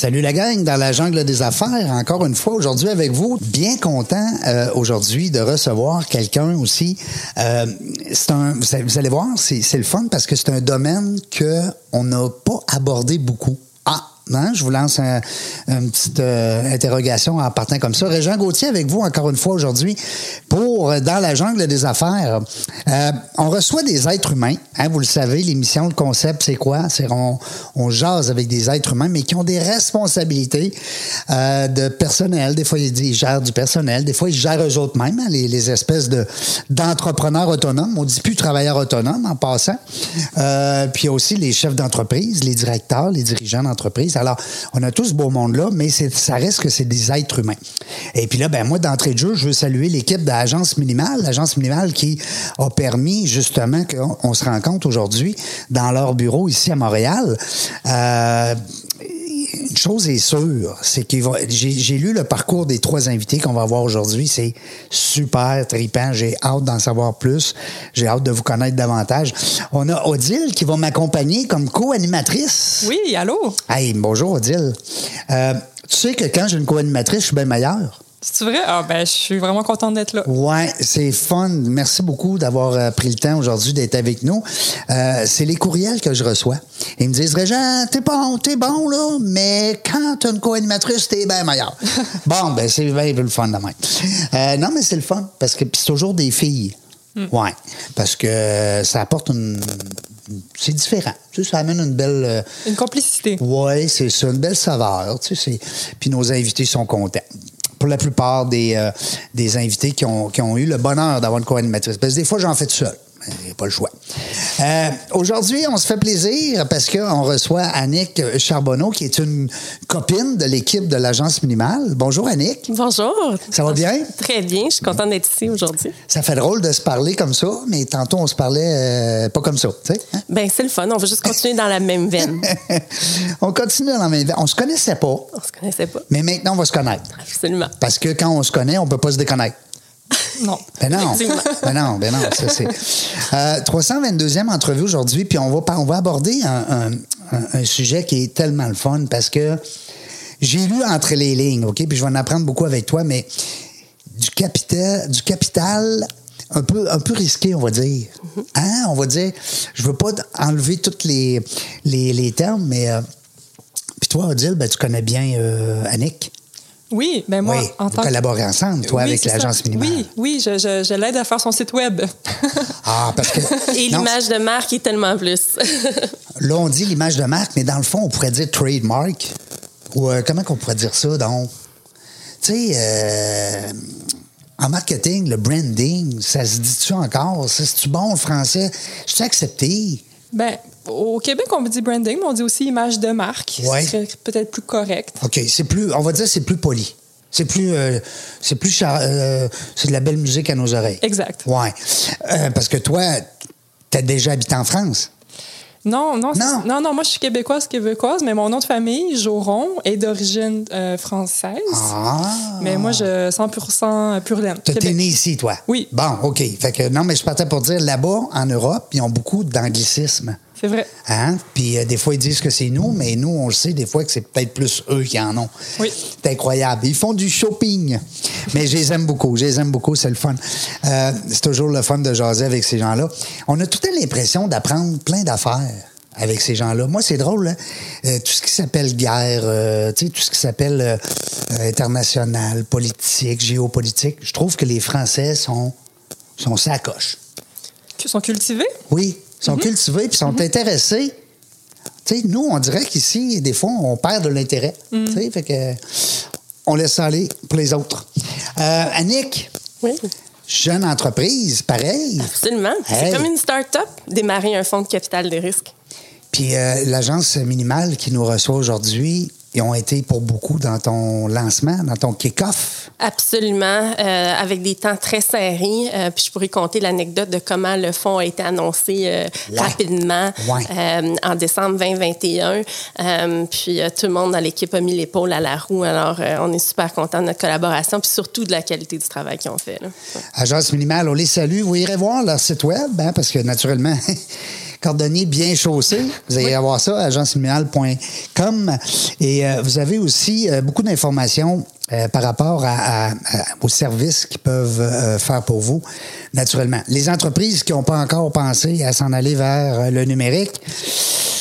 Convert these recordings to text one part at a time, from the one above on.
Salut la gang dans la jungle des affaires. Encore une fois aujourd'hui avec vous. Bien content euh, aujourd'hui de recevoir quelqu'un aussi. Euh, c'est un, vous allez- voir, c'est c'est le fun parce que c'est un domaine que on n'a pas abordé beaucoup. Ah. Hein, je vous lance un- une petite euh, interrogation en partant comme ça. Régent Gauthier avec vous encore une fois aujourd'hui pour euh, Dans la jungle des affaires. Euh, on reçoit des êtres humains. Hein, vous le savez, l'émission, le concept, c'est quoi? C'est on, jase avec des êtres humains, mais qui ont des responsabilités de personnel. Des fois, ils, gèrent du personnel. Des fois, ils gèrent eux autres mêmes, hein, les, les espèces de, d'entrepreneurs autonomes. On dit plus travailleurs autonomes en passant. Puis aussi les chefs d'entreprise, les directeurs, les dirigeants d'entreprise. Alors, on a tous ce beau monde-là, mais ça reste que c'est des êtres humains. Et puis là, ben moi, d'entrée de jeu, je veux saluer l'équipe de l'Agence Minimale. L'Agence Minimale qui a permis justement qu'on on se rencontre aujourd'hui dans leur bureau ici à Montréal. Euh, chose est sûre, c'est que j'ai j'ai lu le parcours des trois invités qu'on va voir aujourd'hui. C'est super trippant. J'ai hâte d'en savoir plus. J'ai hâte de vous connaître davantage. On a Odile qui va m'accompagner comme co-animatrice. Oui, allô? Hey, bonjour Odile. Euh, tu sais que quand j'ai une co-animatrice, je suis bien meilleur. C'est vrai? Ah, ben, je suis vraiment contente d'être là. Ouais, c'est fun. Merci beaucoup d'avoir euh, pris le temps aujourd'hui d'être avec nous. Euh, c'est les courriels que je reçois. Ils me disent, Régent, t'es bon, t'es bon, là, mais quand t'as une co-animatrice, t'es bien meilleur. bon, ben, c'est bien le fun de même. Euh, non, mais c'est le fun, parce que c'est toujours des filles. Ouais, parce que ça apporte une... C'est différent. Tu sais, ça amène une belle... euh, Une complicité. oui, c'est ça, une belle saveur. Tu sais, puis nos invités sont contents. Pour la plupart des, euh, des invités qui ont, qui ont eu le bonheur d'avoir une co-animatrice. Parce que des fois, j'en fais tout seul. Mais j'ai pas le choix. Euh, Aujourd'hui, on se fait plaisir parce qu'on reçoit Annick Charbonneau, qui est une copine de l'équipe de l'Agence Minimale. Bonjour, Annick. Bonjour. Ça va bien? Très bien. Je suis contente d'être ici aujourd'hui. Ça fait drôle de se parler comme ça, mais tantôt, on se parlait euh, pas comme ça. tu sais, hein? Ben, c'est le fun. On va juste continuer dans la même veine. on continue dans la même... On se connaissait pas, On se connaissait pas. mais maintenant, on va se connaître. Absolument. Parce que quand on se connaît, on peut pas se déconnaître. Non. Ben non. Ben non, ben non, ça c'est. Euh, 322e entrevue aujourd'hui, puis on va, on va aborder un, un- un- un sujet qui est tellement le fun parce que j'ai lu entre les lignes, OK? Puis je vais en apprendre beaucoup avec toi, mais du capital, du capital un peu, un peu risqué, on va dire. Hein? On va dire, je veux pas enlever tous les, les, les termes, mais. euh, puis toi, Odile, ben, tu connais bien euh, Annick. Oui, ben moi, oui, en vous tant que. collaborez ensemble, toi, Oui, avec l'agence minimale. Oui, oui, je, je- je l'aide à faire son site web. Ah, parce que. Et l'image de marque est tellement plus. Là, on dit l'image de marque, mais dans le fond, on pourrait dire trademark. Ou euh, comment qu'on pourrait dire ça, donc? Tu sais, euh, en marketing, le branding, ça se dit-tu encore? C'est-tu bon, le français? Je suis accepté. ben, au Québec, on dit branding, mais on dit aussi image de marque. Ouais. Ce serait peut-être plus correct. OK, c'est plus, on va dire, c'est plus poli. C'est plus, euh, c'est plus, char- euh, c'est de la belle musique à nos oreilles. Exact. Ouais. Euh, parce que toi, t'as déjà habité en France? Non, non, c'est- Non. non, non, moi je suis québécoise, québécoise, mais mon nom de famille, Joron, est d'origine euh, française. Ah. Mais moi, je 100% pur laine. T'es né ici, toi? Oui. Bon, OK. Fait que, non, mais je partais pour dire, là-bas, en Europe, ils ont beaucoup d'anglicisme. C'est vrai. Hein? Puis euh, des fois, ils disent que c'est nous, mais nous, on le sait des fois que c'est peut-être plus eux qui en ont. Oui. C'est incroyable. Ils font du shopping. Mais je les aime beaucoup. Je les aime beaucoup. C'est le fun. Euh, c'est toujours le fun de jaser avec ces gens-là. On a tout à l'impression d'apprendre plein d'affaires avec ces gens-là. Moi, c'est drôle. hein. Euh, tout ce qui s'appelle guerre, euh, tu sais, tout ce qui s'appelle euh, international, politique, géopolitique, je trouve que les Français sont, sont sacoches. Qui sont cultivés? Oui, sont cultivés puis sont intéressés. Tu sais, nous, on dirait qu'ici, des fois, on perd de l'intérêt. Mm. Sais, fait que on laisse ça aller pour les autres. Euh, Annick, Oui, jeune entreprise, pareil. absolument. Hey. C'est comme une start-up, démarrer un fonds de capital de risque. Puis euh, l'agence minimale qui nous reçoit aujourd'hui, ils ont été pour beaucoup dans ton lancement, dans ton kick-off. Absolument, euh, avec des temps très serrés. Euh, puis je pourrais compter l'anecdote de comment le fonds a été annoncé euh, rapidement Ouais. en décembre 2021. Euh, puis tout le monde dans l'équipe a mis l'épaule à la roue. Alors, on est super content de notre collaboration, puis surtout de la qualité du travail qu'ils ont fait. là. Agence minimale, on les salue. Vous irez voir leur site web, hein, parce que naturellement, cordonnier bien chaussé. Vous allez avoir ça, agenceminimale.com. Et euh, vous avez aussi euh, beaucoup d'informations euh, par rapport à, à- à- aux services qu'ils peuvent euh, faire pour vous, naturellement. Les entreprises qui n'ont pas encore pensé à s'en aller vers euh, le numérique,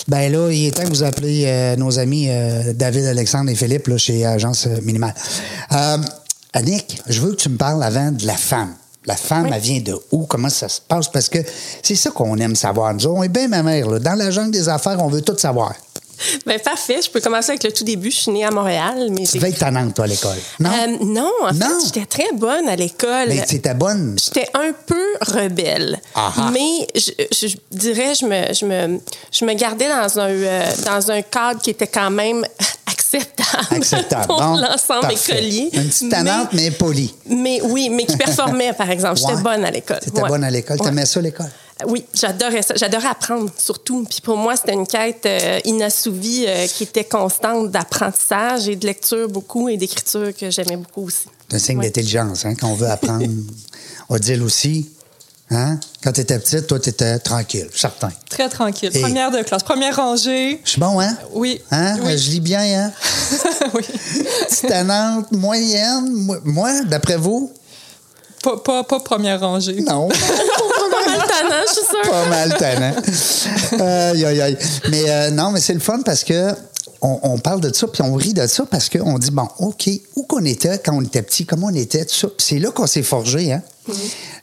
ben là, il est temps que vous appelez euh, nos amis euh, David, Alexandre et Philippe là, chez Agence Minimale. Euh, Annick, je veux que tu me parles avant de la femme. La femme, Oui. elle vient de où? Comment ça se passe? Parce que c'est ça qu'on aime savoir. Nous, on est bien ma mère. Là. Dans la jungle des affaires, on veut tout savoir. Ben, parfait. Je peux commencer avec le tout début. Je suis née à Montréal, mais Tu devais être tannante, toi, à l'école. Non? Euh, non, en Non? fait, j'étais très bonne à l'école. Mais c'était bonne. J'étais un peu rebelle, mais je, je dirais je me, je me je me gardais dans un euh, dans un cadre qui était quand même acceptable, Acceptable. pour Bon, l'ensemble écolier. Une petite tannante, mais, polie. mais, mais oui, mais qui performait par exemple. J'étais Ouais. bonne à l'école. T'étais Ouais. bonne à l'école. Ouais. T'aimais ça, l'école? Oui, j'adorais ça. J'adorais apprendre, surtout. Puis pour moi, c'était une quête euh, inassouvie euh, qui était constante d'apprentissage et de lecture beaucoup et d'écriture que j'aimais beaucoup aussi. C'est un signe Ouais. d'intelligence, hein, qu'on veut apprendre. Odile aussi. Hein? Quand tu étais petite, toi, tu étais tranquille, certain. Très tranquille. Et- Première de classe. Première rangée. Je suis bon, hein? Oui. Hein? Oui. Je lis bien, hein? oui. Petite tannante, moyenne. Moi, d'après vous? Pas, pas, pas première rangée. Non. Pas mal tannant, je suis sûre. pas mal tannant. Aïe, aïe. Mais euh, non, mais c'est le fun parce que on, on parle de ça, puis on rit de ça parce qu'on dit, bon, OK, où qu'on était quand on était petit, comment on était, tout ça. C'est là qu'on s'est forgé, hein?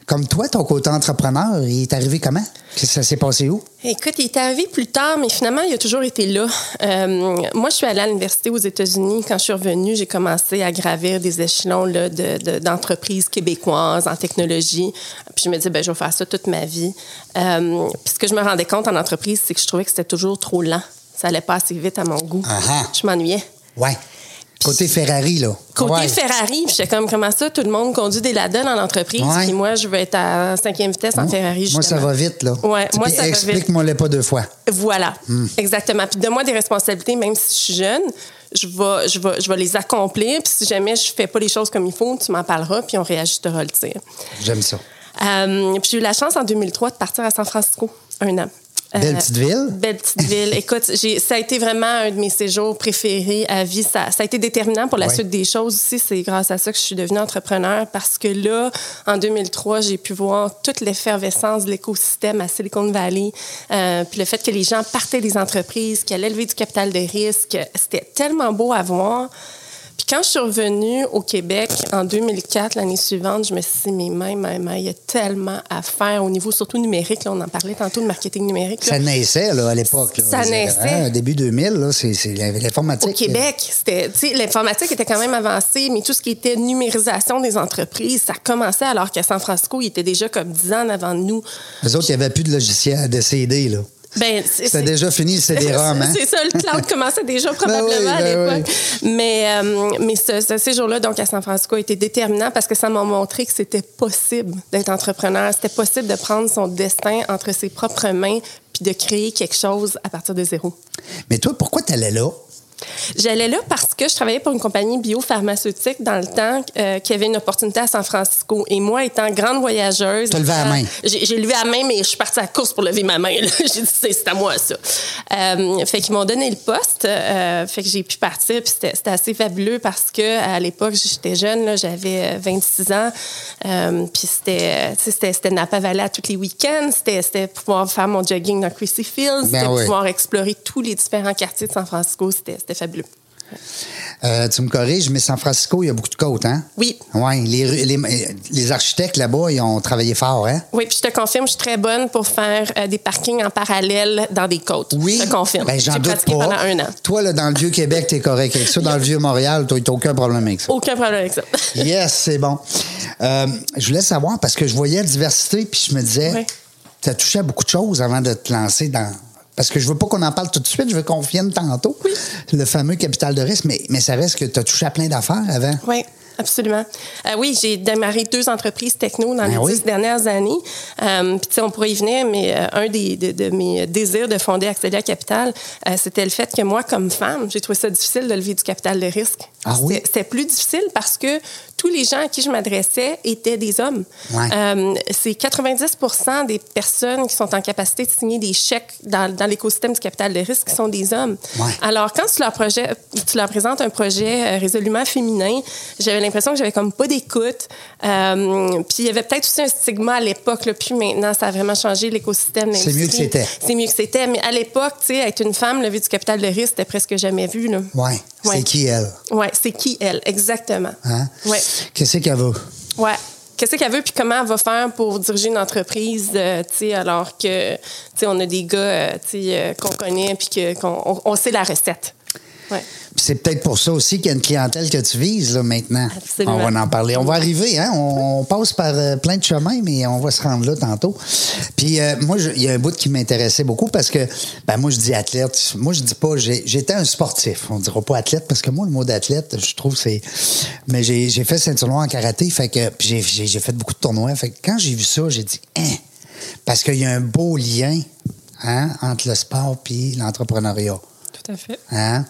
Comme toi, ton côté entrepreneur, il est arrivé comment? Que Ça s'est passé où? Écoute, il est arrivé plus tard, mais finalement, il a toujours été là. Euh, moi, je suis allée à l'université aux États-Unis. Quand je suis revenue, j'ai commencé à gravir des échelons là, de- de- d'entreprises québécoises en technologie. Puis je me disais, ben, je vais faire ça toute ma vie. Euh, puis ce que je me rendais compte en entreprise, c'est que je trouvais que c'était toujours trop lent. Ça allait pas assez vite à mon goût. Ah ah. Je m'ennuyais. Ouais. Côté Ferrari, là. Côté Ouais. Ferrari, j'étais comme, comment ça, tout le monde conduit des Ladon en entreprise, Ouais. puis moi, je veux être à cinquième vitesse en Ferrari, Moi, ça va vite, là. Ouais, moi, ça va vite. Explique-moi-le pas deux fois. Voilà, exactement. Puis donne-moi des responsabilités, même si je suis jeune, je vais, je vais, je vais les accomplir. Puis si jamais je fais pas les choses comme il faut, tu m'en parleras, puis on réajustera le tir. J'aime ça. Euh, puis j'ai eu la chance en 2003 de partir à San Francisco un an. Belle Euh, petite ville. Belle petite ville. Écoute, j'ai, ça a été vraiment un de mes séjours préférés à vie. Ça, ça a été déterminant pour la Ouais. suite des choses aussi. C'est grâce à ça que je suis devenue entrepreneur parce que là, en 2003, j'ai pu voir toute l'effervescence de l'écosystème à Silicon Valley. Euh, puis le fait que les gens partaient des entreprises, qu'elles élevaient du capital de risque, c'était tellement beau à voir. Puis quand je suis revenue au Québec en 2004, l'année suivante, je me suis dit, mais même, même, il y a tellement à faire au niveau surtout numérique. Là, on en parlait tantôt de marketing numérique. là. Ça naissait, là, à l'époque. Ça naissait. hein, début 2000, là, c'est l'informatique. Au Québec, c'était, tu sais, l'informatique était quand même avancée, mais tout ce qui était numérisation des entreprises, ça commençait alors qu'à San Francisco, il était déjà comme 10 ans avant nous. Les autres, il n'y avait plus de logiciel de CD, là. Ben, c'est, C'était déjà fini le CD-ROM, hein? C'est ça, le cloud commençait déjà probablement Ben oui, à ben l'époque. Mais, euh, mais ce, ce séjour-là, donc à San Francisco, a été déterminant parce que ça m'a montré que c'était possible d'être entrepreneur. C'était possible de prendre son destin entre ses propres mains puis de créer quelque chose à partir de zéro. Mais toi, pourquoi tu allais là? J'allais là parce que je travaillais pour une compagnie biopharmaceutique dans le temps euh, qui avait une opportunité à San Francisco. Et moi, étant grande voyageuse... T'as levé la main. J'ai levé la main, mais je suis partie à la course pour lever ma main. J'ai dit, c'est à moi, ça. Euh, fait qu'ils m'ont donné le poste. euh, fait que j'ai pu partir. Puis c'était assez fabuleux parce que à l'époque, j'étais jeune, j'avais euh, 26 ans. Euh, puis c'était euh, tu Napa Valley à tous les week-ends. C'était c'était pouvoir faire mon jogging dans Chrissy Fields. Ben C'était oui. pouvoir explorer tous les différents quartiers de San Francisco. C'était c'était fabuleux. Euh, tu me corriges, mais San Francisco, il y a beaucoup de côtes, hein? Oui. Oui, les, les, les architectes là-bas, ils ont travaillé fort, hein? Oui, puis je te confirme, je suis très bonne pour faire euh, des parkings en parallèle dans des côtes. Oui. Je te confirme. Ben, j'en doute pratiqué pas. pendant un an. Toi, là, dans le Vieux-Québec, t'es correct avec ça. Dans le Vieux-Montréal, t'as aucun problème avec ça. Aucun problème avec ça. Yes, c'est bon. Euh, je voulais savoir, parce que je voyais la diversité, puis je me disais, Oui. tu as touché à beaucoup de choses avant de te lancer dans. Parce que je veux pas qu'on en parle tout de suite, je veux qu'on vienne tantôt. Le fameux capital de risque, mais, mais ça reste que tu as touché à plein d'affaires avant. Oui. Absolument. Euh, oui, j'ai démarré deux entreprises techno dans Ben les oui. dix dernières années. Euh, Puis, tu sais, on pourrait y venir, mais euh, un des, de, de mes désirs de fonder Axelia Capital, euh, c'était le fait que moi, comme femme, j'ai trouvé ça difficile de lever du capital de risque. Ah oui? C'était plus difficile parce que tous les gens à qui je m'adressais étaient des hommes. Ouais. Euh, c'est 90% des personnes qui sont en capacité de signer des chèques dans, dans l'écosystème du capital de risque qui sont des hommes. Ouais. Alors, quand tu leur, projet, tu leur présentes un projet euh, résolument féminin, j'avais l'impression que j'avais comme pas d'écoute. Euh, puis il y avait peut-être aussi un stigma à l'époque, puis maintenant, ça a vraiment changé l'écosystème. C'est mieux que c'était. C'est mieux que c'était. Mais à l'époque, tu sais, être une femme, lever du capital de risque, c'était presque jamais vu. Là. Ouais. C'est qui elle? Ouais, c'est qui elle, exactement. Hein? Ouais. Qu'est-ce qu'elle veut? Ouais. Qu'est-ce qu'elle veut puis comment elle va faire pour diriger une entreprise, euh, tu sais, alors que, tu sais, on a des gars, euh, tu sais, euh, qu'on connaît puis qu'on on, on sait la recette. Ouais. Puis c'est peut-être pour ça aussi qu'il y a une clientèle que tu vises là, maintenant. Absolument. On va en parler. On va arriver, hein? On, on passe par euh, plein de chemins, mais on va se rendre là tantôt. Puis euh, moi, il y a un bout qui m'intéressait beaucoup parce que, ben moi, je dis athlète. Moi, je dis pas, j'étais un sportif. On dira pas athlète parce que moi, le mot d'athlète, je trouve c'est. Mais j'ai fait ceinture noire en karaté, fait que puis j'ai- fait beaucoup de tournois. Fait que quand j'ai vu ça, j'ai dit, hein? Parce qu'il y a un beau lien hein, entre le sport puis l'entrepreneuriat. Tout à fait. Hein?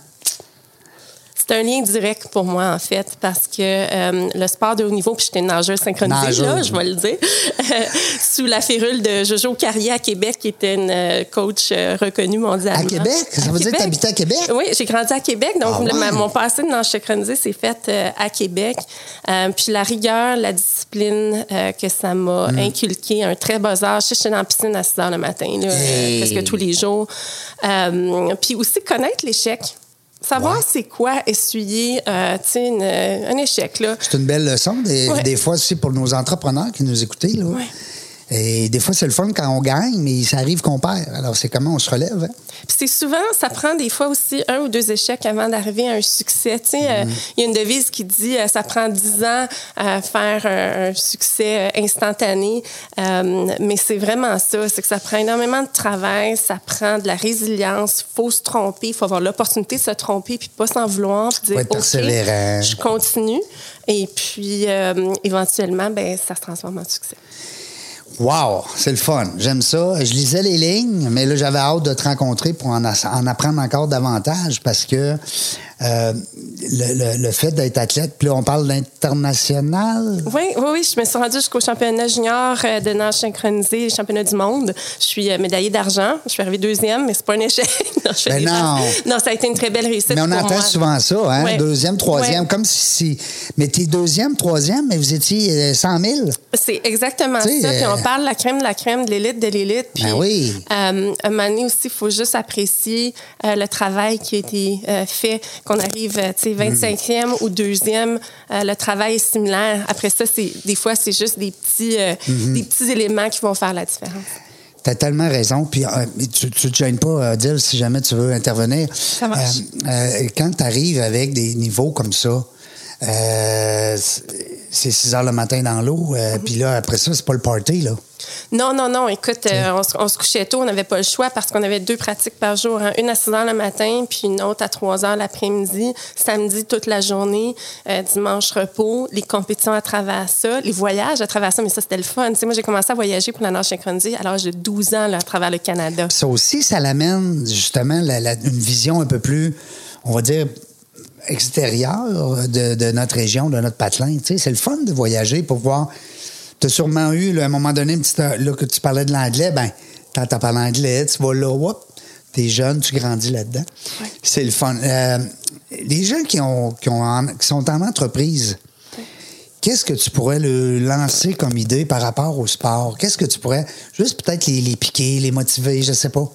C'est un lien direct pour moi, en fait, parce que euh, le sport de haut niveau, puis j'étais une nageuse synchronisée, là, Nageuse. je vais le dire, sous la férule de Jojo Carrier à Québec, qui était une euh, coach euh, reconnue mondialement. À Québec? Ça À veut dire que Québec. t'habitais à Québec? Oui, j'ai grandi à Québec, donc Ah ouais? mon passé de nage synchronisé s'est fait euh, à Québec. Euh, puis la rigueur, la discipline euh, que ça m'a Hmm. inculqué à un très bas âge. Je sais, J'étais dans la piscine à 6 heures le matin, là, Hey! presque tous les jours. Euh, puis aussi connaître l'échec. Savoir Ouais. c'est quoi essuyer euh, tu sais, une- un échec. C'est une belle leçon, des, Ouais. des fois aussi pour nos entrepreneurs qui nous écoutent. Là. Ouais. Et des fois, c'est le fun quand on gagne, mais ça arrive qu'on perd. Alors, c'est comment on se relève. hein? Puis c'est souvent, ça prend des fois aussi un ou deux échecs avant d'arriver à un succès. Tu sais, euh, Mm-hmm. il y a une devise qui dit euh, ça prend dix ans à faire un, un succès euh, instantané. Euh, mais c'est vraiment ça, c'est que ça prend énormément de travail, ça prend de la résilience. Il faut se tromper, il faut avoir l'opportunité de se tromper puis pas s'en vouloir. Puis dire, OK, je continue. Et puis, éventuellement, ben, ça se transforme en succès. Wow, c'est le fun. J'aime ça. Je lisais les lignes, mais là, j'avais hâte de te rencontrer pour en, en apprendre encore davantage parce que euh, le, le- le fait d'être athlète, puis là, on parle d'international. Oui, oui, oui. Je me suis rendue jusqu'au championnat junior euh, de nage synchronisé, championnat du monde. Je suis euh, médaillée d'argent. Je suis arrivée deuxième, mais c'est pas un échec. non, je Ben non. ça a été une très belle réussite. Mais on pour entend moi. souvent ça, hein? Ouais. Deuxième, troisième, Ouais. comme si, Mais t'es deuxième, troisième, mais vous étiez euh, 100 000. C'est exactement ça. Puis on parle de la crème de la crème, de l'élite de l'élite. Puis, Ben oui. euh, un moment donné aussi, il faut juste apprécier le travail qui a été fait, qu'on arrive, euh, tu sais, 25e ou deuxième, euh, le travail est similaire. Après ça, c'est des fois, c'est juste des petits, euh, Mm-hmm. des petits éléments qui vont faire la différence. T'as tellement raison. Puis euh, tu, tu te gênes pas, Dil, si jamais tu veux intervenir. Ça marche. Euh, euh, quand tu arrives avec des niveaux comme ça, euh, c'est 6 heures le matin dans l'eau, euh, puis là, après ça, c'est pas le party, là. Non, non, non. Écoute, euh, on, se- on se couchait tôt, on n'avait pas le choix parce qu'on avait deux pratiques par jour. hein. Une à 6 heures le matin, puis une autre à 3 heures l'après-midi. Samedi, toute la journée. Euh, dimanche, repos. Les compétitions à travers ça. Les voyages à travers ça. Mais ça, c'était le fun. Tu sais, moi, j'ai commencé à voyager pour la nage synchronisée à l'âge de 12 ans là, à travers le Canada. Ça aussi, ça l'amène justement la- la- une vision un peu plus, on va dire, extérieure de, de notre région, de notre patelin. Tu sais, c'est le fun de voyager pour voir. Tu as sûrement eu, là, à un moment donné, une petite, là, que tu parlais de l'anglais, ben, t'entends parler anglais, tu vas là, whoop, t'es jeune, tu grandis là-dedans. C'est le fun. Euh, les gens qui, ont, qui, ont en- qui sont en entreprise, Qu'est-ce que tu pourrais le lancer comme idée par rapport au sport? Qu'est-ce que tu pourrais juste peut-être les, les piquer, les motiver, je sais pas.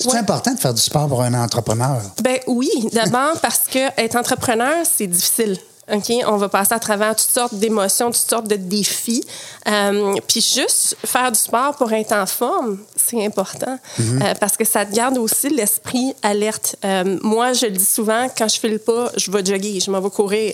C'est Ouais. important de faire du sport pour un entrepreneur. Ben oui, d'abord parce que être entrepreneur, c'est difficile. OK, on va passer à travers toutes sortes d'émotions, toutes sortes de défis. Euh, puis juste faire du sport pour être en forme, c'est important euh, parce que ça te garde aussi l'esprit alerte. Euh, moi, je le dis souvent, quand je file pas, je vais jogger, je m'en vais courir.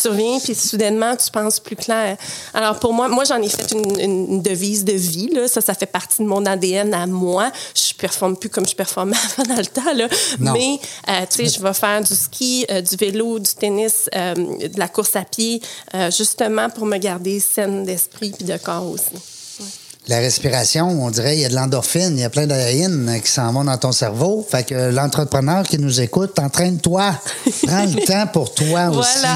Tu reviens, puis soudainement, tu penses plus clair. Alors pour moi, moi j'en ai fait une, une devise de vie. Là. Ça, ça fait partie de mon ADN à moi. Je performe plus comme je performais avant dans le temps. Là. Non. Mais tu sais, je vais faire du ski, du vélo, du tennis, de la course à pied, euh, justement pour me garder saine d'esprit puis de corps aussi. La respiration, on dirait, il y a de l'endorphine, il y a plein d'aérine qui s'en vont dans ton cerveau. Fait que l'entrepreneur qui nous écoute, entraîne-toi. Prends le temps pour toi aussi.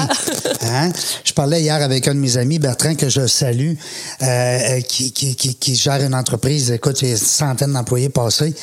Hein? Je parlais hier avec un de mes amis, Bertrand, que je salue, euh, euh, qui, qui, qui, qui gère une entreprise. Écoute, il y a une centaine d'employés passés.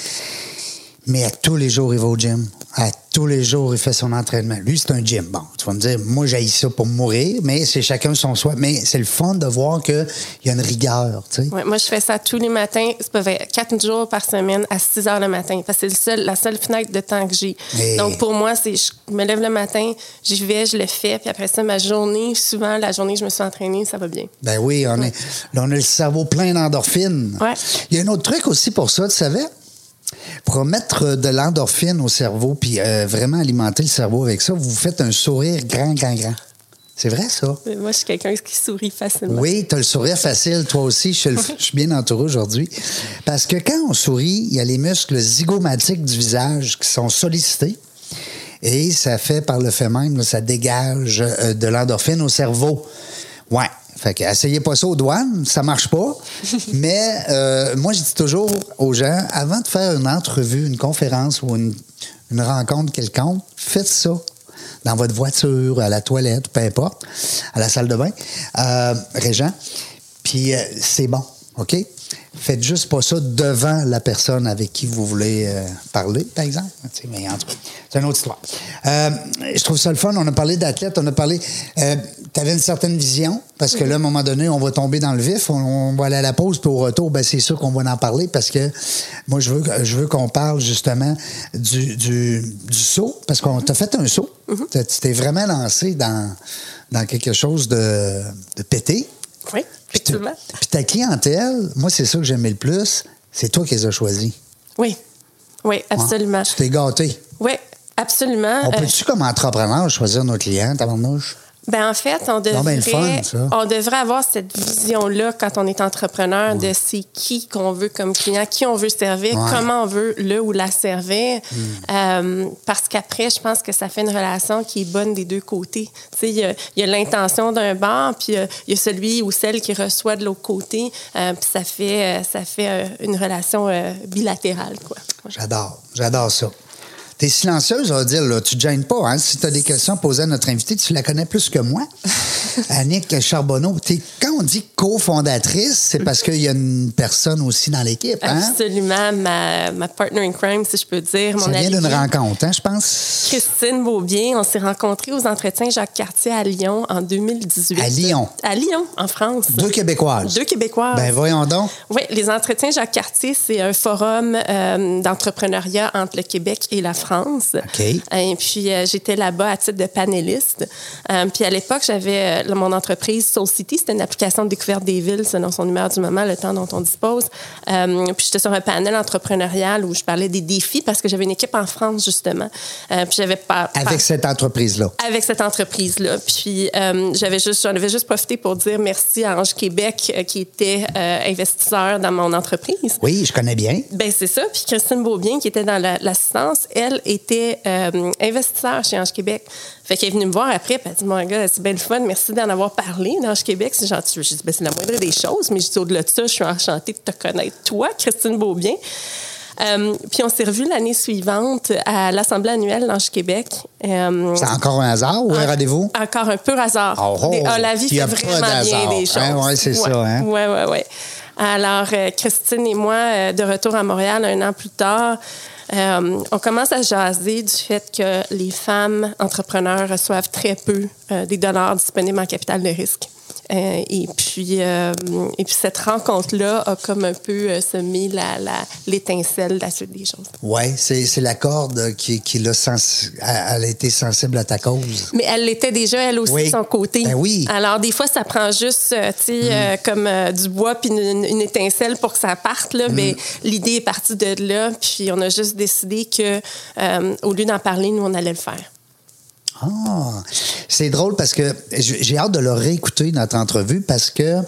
Mais à tous les jours, il va au gym. À tous les jours, il fait son entraînement. Lui, c'est un gym. Bon, tu vas me dire, moi, j'ai ça pour mourir, mais c'est chacun son choix. Mais c'est le fun de voir qu'il y a une rigueur, tu sais. Ouais, moi, je fais ça tous les matins. Ça peut être quatre jours par semaine à 6 heures le matin. Parce que c'est seul, la seule fenêtre de temps que j'ai. Et- Donc, pour moi, c'est je me lève le matin, j'y vais, je le fais. Puis après ça, ma journée, souvent, la journée que je me suis entraînée, ça va bien. Ben oui, on, est, là, on a le cerveau plein d'endorphines. Ouais. Il y a un autre truc aussi pour ça, tu savais? Pour mettre de l'endorphine au cerveau, puis euh, vraiment alimenter le cerveau avec ça, vous faites un sourire grand, grand, grand. C'est vrai, ça? Mais Moi, je suis quelqu'un qui sourit facilement. Oui, tu as le sourire facile, toi aussi. Je suis, le- je suis bien entouré aujourd'hui. Parce que quand on sourit, il y a les muscles zygomatiques du visage qui sont sollicités. Et ça fait par le fait même, là, ça dégage euh, de l'endorphine au cerveau. Ouais. Fait que essayez pas ça aux douanes, ça marche pas. Mais euh, moi, je dis toujours aux gens, avant de faire une entrevue, une conférence ou une, une rencontre quelconque, faites ça dans votre voiture, à la toilette, peu importe, à la salle de bain, euh, Régent. Puis euh, c'est bon, OK? Faites juste pas ça devant la personne avec qui vous voulez euh, parler, par exemple. Mais en tout cas, c'est une autre histoire. Euh, je trouve ça le fun. On a parlé d'athlètes, on a parlé. Euh, tu avais une certaine vision, parce que là, à un moment donné, on va tomber dans le vif, on, on va aller à la pause, puis au retour, ben, c'est sûr qu'on va en parler, parce que moi, je veux, je veux qu'on parle justement du, du, du saut, parce qu'on t'a fait un saut. T'as- Tu t'es vraiment lancé dans, dans quelque chose de, de pété. Oui, effectivement. puis ta clientèle, moi, c'est ça que j'aimais le plus, c'est toi qui les as choisis. Oui, oui, absolument. Tu t'es gâté. Oui, absolument. On Euh, peut-tu, comme entrepreneur, choisir nos clients, tabarnouche? Ben en fait, on devrait, fun, on devrait avoir cette vision-là quand on est entrepreneur de c'est qui qu'on veut comme client, qui on veut servir, Ouais. comment on veut le ou la servir. Hmm. Euh, parce qu'après, je pense que ça fait une relation qui est bonne des deux côtés. Tu sais, il y a- y a, l'intention d'un bar, puis euh, il y a celui ou celle qui reçoit de l'autre côté, euh, puis ça fait, ça fait une relation euh, bilatérale, quoi. J'adore. J'adore ça. T'es silencieuse, on va dire, là. Tu te gênes pas, hein? Si tu as des questions à poser à notre invité, tu la connais plus que moi. Annick Charbonneau. T'es, quand on dit cofondatrice, c'est parce qu'il y a une personne aussi dans l'équipe, hein? Absolument, ma, ma partner in crime, si je peux dire. Ça mon vient d'une rencontre, hein, je pense? Christine Beaubien, on s'est rencontrés aux entretiens Jacques Cartier à Lyon en 2018. À Lyon? À Lyon, en France. Deux Québécoises. Deux Québécoises. Ben, voyons donc. Oui, les entretiens Jacques Cartier, c'est un forum euh, d'entrepreneuriat entre le Québec et la France. Et puis, euh, j'étais là-bas à titre de panéliste. Euh, puis, à l'époque, j'avais euh, mon entreprise Soul City. C'était une application de découverte des villes selon son numéro du moment, le temps dont on dispose. Puis, j'étais sur un panel entrepreneurial où je parlais des défis parce que j'avais une équipe en France, justement. Puis, j'avais pas... Avec cette entreprise-là. avec cette entreprise-là. Puis j'avais juste, j'en avais juste profité pour dire merci à Ange Québec qui était investisseur dans mon entreprise. Oui, je connais bien. Ben c'est ça. Puis Christine Beaubien, qui était dans la- l'assistance, elle était euh, investisseur chez Ange Québec. Fait qu'elle est venue me voir après, puis elle dit Mon gars, c'est bien le fun, merci d'en avoir parlé d'Ange Québec. C'est gentil. J'ai dit ben, C'est la moindre des choses, mais je dis au-delà de ça, je suis enchantée de te connaître, toi, Christine Beaubien. Euh, puis on s'est revus l'année suivante à l'Assemblée annuelle d'Ange Québec. Euh, C'est encore un hasard ou un rendez-vous? encore un peu hasard. Oh, oh. Ah, la vie fait vraiment bien des choses. Hein, ouais, c'est ça, hein. Oui, oui, oui. Alors, euh, Christine et moi, de retour à Montréal un an plus tard, euh, on commence à jaser du fait que les femmes entrepreneurs reçoivent très peu euh, des dollars disponibles en capital de risque. Euh, et, puis, euh, et puis, cette rencontre-là a comme un peu euh, semé la, la, l'étincelle de la suite des choses. Oui, c'est, la corde qui, qui l'a sens- elle a été sensible à ta cause. Mais elle l'était déjà, elle aussi, Oui. de son côté. Ben oui. Alors, des fois, ça prend juste, tu sais, euh, comme du bois puis une, une étincelle pour que ça parte. Là. Mm. Mais l'idée est partie de là. Puis, on a juste décidé que, au lieu d'en parler, nous, on allait le faire. Ah, c'est drôle parce que j'ai hâte de le réécouter, notre entrevue, parce que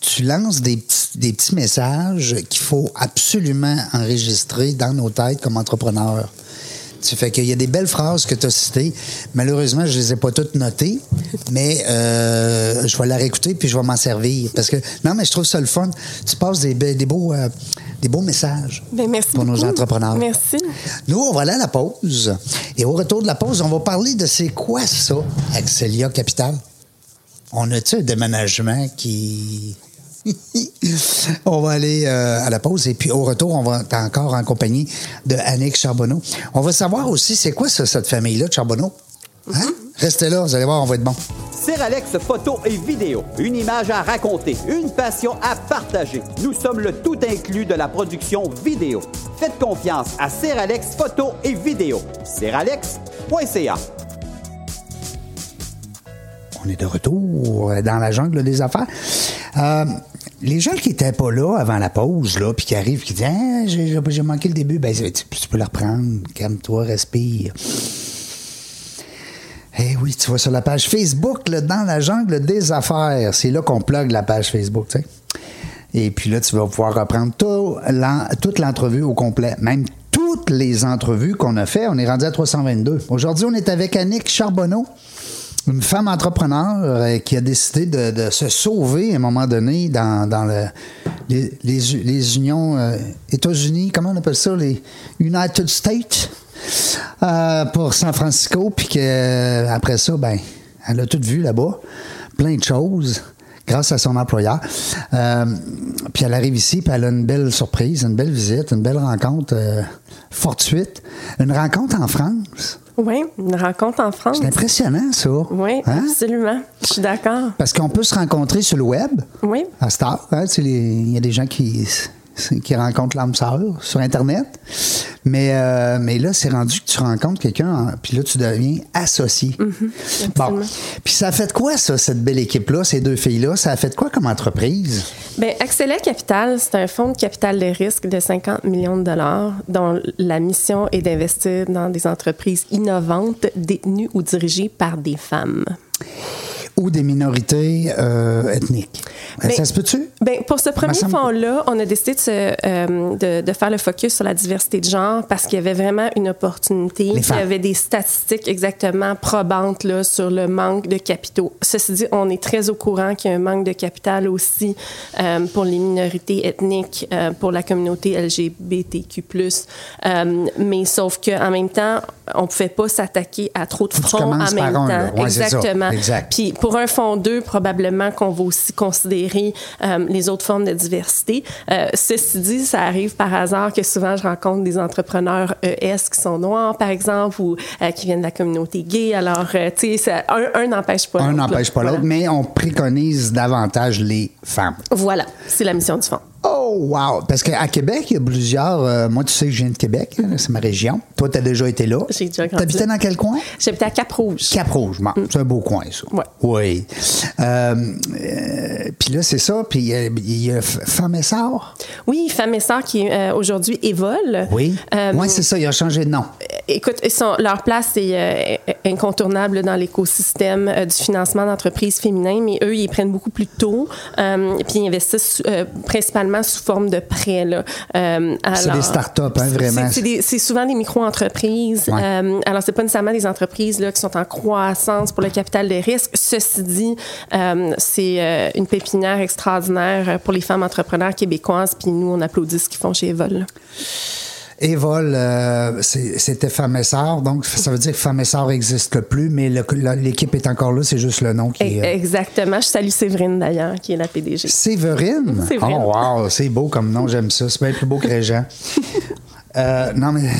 tu lances des petits, des petits messages qu'il faut absolument enregistrer dans nos têtes comme entrepreneurs. Tu fais qu'il y a des belles phrases que tu as citées. Malheureusement, je les ai pas toutes notées, mais euh, je vais la réécouter puis je vais m'en servir. Parce que, non, mais je trouve ça le fun. Tu passes des, be- des, beaux, euh, des beaux messages Ben, merci pour nos entrepreneurs. Merci. Nous, on va aller à la pause. Et au retour de la pause, on va parler de c'est quoi ça, Axelia Capital? On a-tu un déménagement qui. on va aller euh, à la pause et puis au retour, on va être encore en compagnie de Annick Charbonneau. On va savoir aussi c'est quoi ça, cette famille-là de Charbonneau? Hein? Restez là, vous allez voir, on va être bon. Alex photo et vidéo, une image à raconter, une passion à partager. Nous sommes le tout inclus de la production vidéo. Faites confiance à Alex photo et vidéo. Seralex.ca. On est de retour dans la jungle des affaires. Euh, les gens qui étaient pas là avant la pause, là, puis qui arrivent, qui disent ah, j'ai, manqué le début, ben, tu, peux le reprendre. Calme-toi, respire. Eh oui, tu vois sur la page Facebook, là, dans la jungle des affaires. C'est là qu'on plug la page Facebook, tu sais. Et puis là, tu vas pouvoir reprendre toute l'entrevue au complet. Même toutes les entrevues qu'on a fait, on est rendu à 322. Aujourd'hui, on est avec Annick Charbonneau, une femme entrepreneur euh, qui a décidé de, se sauver à un moment donné dans, dans le- les, unions euh, États-Unis, comment on appelle ça, les United States, euh, pour San Francisco, puis qu'après ça, ben, elle a tout vu là-bas, plein de choses grâce à son employeur. Puis elle arrive ici, puis elle a une belle surprise, une belle visite, une belle rencontre fortuite. Une rencontre en France. Oui, une rencontre en France. C'est impressionnant, ça. Oui, Hein? absolument. Je suis d'accord. Parce qu'on peut se rencontrer sur le web, Oui. à Star. Hein, Il y a des gens qui, qui rencontrent l'âme sœur sur Internet. Mais, euh, mais là, c'est rendu que tu rencontres quelqu'un, en- puis là, tu deviens associé. bon. absolument. Puis ça a fait quoi, ça, cette belle équipe-là, ces deux filles-là? Ça a fait quoi comme entreprise? Bien, Accélère Capital, c'est un fonds de capital de risque de 50 millions de dollars dont la mission est d'investir dans des entreprises innovantes détenues ou dirigées par des femmes. Ou des minorités euh, ethniques? Ben, ça se peut-tu? Ben, pour ce premier fonds-là, on a décidé de, se, euh, de, de faire le focus sur la diversité de genre parce qu'il y avait vraiment une opportunité. Il y avait des statistiques exactement probantes là, sur le manque de capitaux. Ceci dit, on est très au courant qu'il y a un manque de capital aussi euh, pour les minorités ethniques, euh, pour la communauté LGBTQ+. Euh, mais sauf qu'en même temps, on ne pouvait pas s'attaquer à trop de fronts en même temps. Ouais. Exactement. Exact. Puis pour un fonds 2, probablement qu'on va aussi considérer euh, les autres formes de diversité. Euh, ceci dit, ça arrive par hasard que souvent je rencontre des entrepreneurs ES qui sont noirs, par exemple, ou euh, qui viennent de la communauté gay. Alors, euh, tu sais, un un n'empêche pas Un l'autre, là. n'empêche pas l'autre, Voilà. mais on préconise davantage les femmes. Voilà, c'est la mission du fonds. Oh, wow! Parce qu'à Québec, il y a plusieurs. euh, moi, tu sais que je viens de Québec, hein, c'est ma région. Toi, tu as déjà été là. J'ai déjà T'habitais dans quel coin? J'habitais à Cap-Rouge. Cap-Rouge. Bon, c'est un beau coin, ça. Mm. Ouais. Oui. Euh, euh, puis là, c'est ça. Puis il y a F- Femme et Sœur? Oui, Femmes et qui aujourd'hui évolent. Oui. Oui, c'est ça. Il a changé de nom. Écoute, sont- leur place est incontournable dans l'écosystème du financement d'entreprises féminines, mais eux, ils prennent beaucoup plus tôt, puis ils investissent euh, sous forme de prêts. là. Euh, C'est des startups, hein, vraiment. C'est souvent des micro-entreprises. Ouais. Euh, alors, c'est pas nécessairement des entreprises là, qui sont en croissance pour le capital de risque. Ceci dit, euh, c'est euh, une pépinière extraordinaire pour les femmes entrepreneurs québécoises, puis nous, on applaudit ce qu'ils font chez Evol. Evol, euh, c'était Femme et Sœur. Donc, ça veut dire que Femme et Sœur n'existe plus, mais l'équipe est encore là. C'est juste le nom qui est. euh, Exactement. Je salue Séverine, d'ailleurs, qui est la PDG. Séverine? Séverine. Oh, wow, c'est beau comme nom, j'aime ça. C'est bien plus beau que Régent. Euh, non, mais.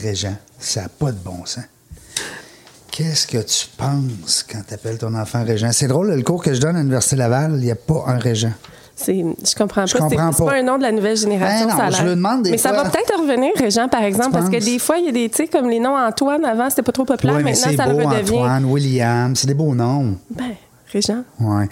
Régent, ça n'a pas de bon sens. Qu'est-ce que tu penses quand tu appelles ton enfant Régent? C'est drôle, le cours que je donne à l'Université Laval, il n'y a pas un Régent. Je comprends pas. Je comprends c'est, pas. pas un nom de la nouvelle génération. Ben non, a je le demande des Mais ça va peut-être revenir, Régent, par exemple, Tu parce que des fois, il y a des, tu sais, comme les noms Antoine, avant, c'était pas trop populaire. Oui, mais Maintenant, ça beau, le redevient. Antoine, William, c'est des beaux noms. Ben, Régent. Ouais.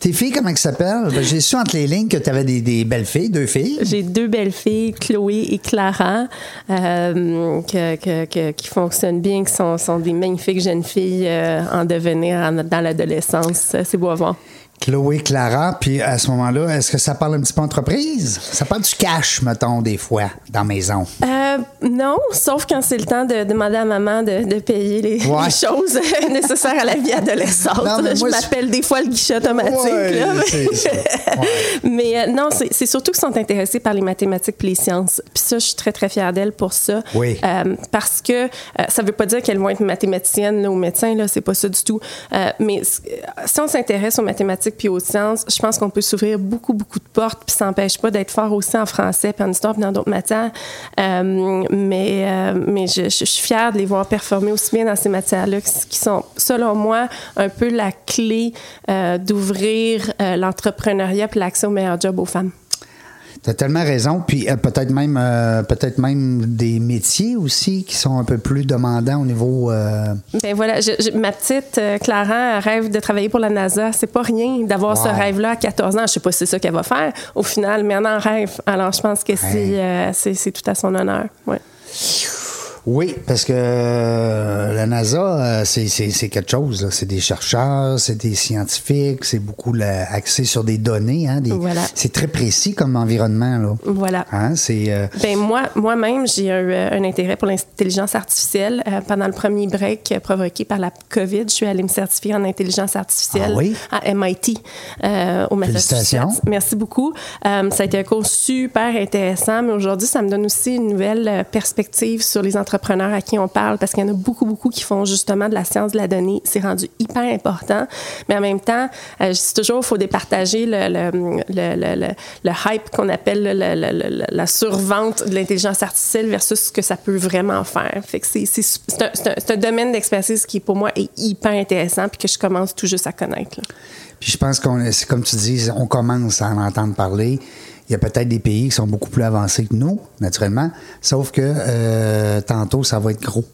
Tes filles, comment elles s'appellent? Ben, J'ai su entre les lignes que tu avais des, des belles filles, deux filles. J'ai deux belles filles, Chloé et Clara, euh, que- que- que- qui fonctionnent bien, qui sont, sont des magnifiques jeunes filles euh, en devenir en- dans l'adolescence. C'est beau à voir. Chloé, Clara, puis à ce moment-là, est-ce que ça parle un petit peu entreprise? Ça parle du cash, mettons, des fois, dans la maison. Euh, non, sauf quand c'est le temps de demander à maman de, de payer les, Ouais. les choses nécessaires à la vie adolescente. Non, je m'appelle des fois le guichet automatique. Ouais, là, mais- c'est ça. Ouais. Mais euh, non, c'est surtout qu'ils sont intéressés par les mathématiques et les sciences. Puis ça, je suis très, très fière d'elles pour ça. Oui. Euh, parce que ça veut pas dire qu'elles vont être mathématiciennes là, ou médecins, là, c'est pas ça du tout. Mais si on s'intéresse aux mathématiques puis aux sciences, je pense qu'on peut s'ouvrir beaucoup, beaucoup de portes, puis ça n'empêche pas d'être fort aussi en français, puis en histoire, puis dans d'autres matières. Euh, mais euh, mais je, suis fière de les voir performer aussi bien dans ces matières-là, qui sont, selon moi, un peu la clé euh, d'ouvrir l'entrepreneuriat puis l'accès au meilleur job aux femmes. Tu as tellement raison. Puis euh, peut-être même, euh, peut-être même des métiers aussi qui sont un peu plus demandants au niveau. euh, Ben voilà, je- je- ma petite euh, Clara rêve de travailler pour la NASA. C'est pas rien d'avoir ce rêve-là à 14 ans. Je sais pas si c'est ça qu'elle va faire au final, mais elle en rêve. Alors je pense que c'est euh, c'est tout à son honneur. Ouais. Oui, parce que euh, la NASA, euh, c'est- quelque chose. C'est des chercheurs, c'est des scientifiques, c'est beaucoup là, axé sur des données. Hein, des- Voilà. C'est très précis comme environnement. Là. Voilà. Hein, c'est. euh, Ben moi, moi-même, j'ai un, un intérêt pour l'intelligence artificielle. Pendant le premier break provoqué par la COVID, je suis allée me certifier en intelligence artificielle Ah oui? à MIT au Massachusetts. Merci beaucoup. Ça a été un cours super intéressant, mais aujourd'hui, ça me donne aussi une nouvelle perspective sur les entrepreneurs à qui on parle, parce qu'il y en a beaucoup, beaucoup qui font justement de la science de la donnée. C'est rendu hyper important, mais en même temps, euh, je toujours, il faut départager le, le, le, le, hype qu'on appelle le- le- le- le- la survente de l'intelligence artificielle versus ce que ça peut vraiment faire. Fait que c'est, un, domaine d'expertise qui, pour moi, est hyper intéressant puis que je commence tout juste à connaître. Puis je pense qu'on, c'est comme tu dis, on commence à en entendre parler. Il y a peut-être des pays qui sont beaucoup plus avancés que nous, naturellement, sauf que euh, tantôt, ça va être gros.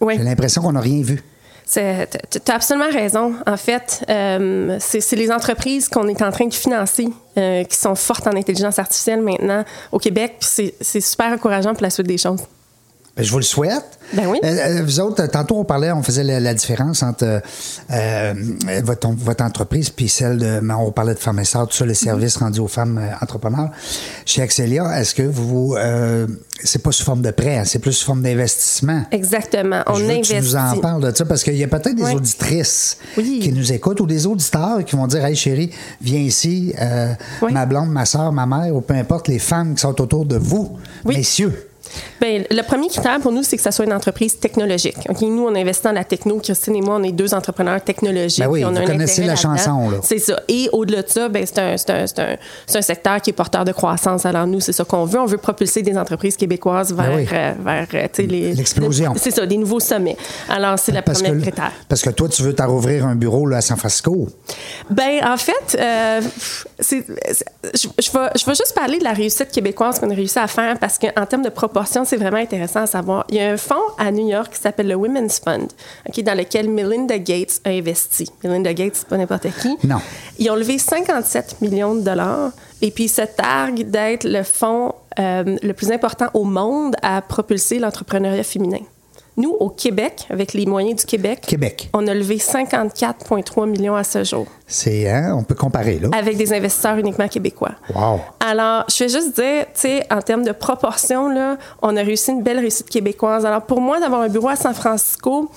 Oui. J'ai l'impression qu'on n'a rien vu. Tu as absolument raison. En fait, euh, c'est les entreprises qu'on est en train de financer euh, qui sont fortes en intelligence artificielle maintenant au Québec. C'est super encourageant pour la suite des choses. Ben, je vous le souhaite. Ben oui. Euh, euh, vous autres, tantôt, on parlait, on faisait la, la différence entre euh, votre, votre entreprise puis celle de. ben, On parlait de femmes et sœurs, tout ça, le service rendu aux femmes euh, entrepreneurs. Chez Axelia, est-ce que vous. Euh, c'est pas sous forme de prêt, hein, c'est plus sous forme d'investissement? Exactement. On je veux que investit. tu nous en parles de ça parce qu'il y a peut-être des Oui. auditrices Oui. qui nous écoutent ou des auditeurs qui vont dire Hey chérie, viens ici, ma blonde, ma soeur, ma mère, ou peu importe les femmes qui sont autour de vous, messieurs. Ben, le premier critère pour nous, c'est que ça soit une entreprise technologique. Ok, Nous, on investit dans la techno. Christine et moi, on est deux entrepreneurs technologiques. Ben oui, on vous connaissez la chanson. C'est ça. Et au-delà de ça, ben, c'est un, un- un- secteur qui est porteur de croissance. Alors nous, c'est ça qu'on veut. On veut propulser des entreprises québécoises vers, Ben oui. euh, vers euh, sais, les- L'explosion. C'est ça, des nouveaux sommets. Alors, c'est le Parce premier que, critère. parce que toi, tu veux t'en rouvrir un bureau là, à San Francisco. Ben, en fait, euh, je, je vais, je vais juste parler de la réussite québécoise qu'on a réussi à faire parce qu'en termes de c'est vraiment intéressant à savoir. Il y a un fonds à New York qui s'appelle le Women's Fund, ok, dans lequel Melinda Gates a investi. Melinda Gates, c'est pas n'importe qui. Non. Ils ont levé 57 millions de dollars et puis ils se targuent d'être le fonds euh, le plus important au monde à propulser l'entrepreneuriat féminin. Nous, au Québec, avec les moyens du Québec, Québec. on a levé 54,3 millions à ce jour C'est, hein, on peut comparer, là. avec des investisseurs uniquement québécois. Wow. Alors, je vais juste dire, tu sais, en termes de proportion, là, on a réussi une belle réussite québécoise. Alors, pour moi, d'avoir un bureau à San Francisco,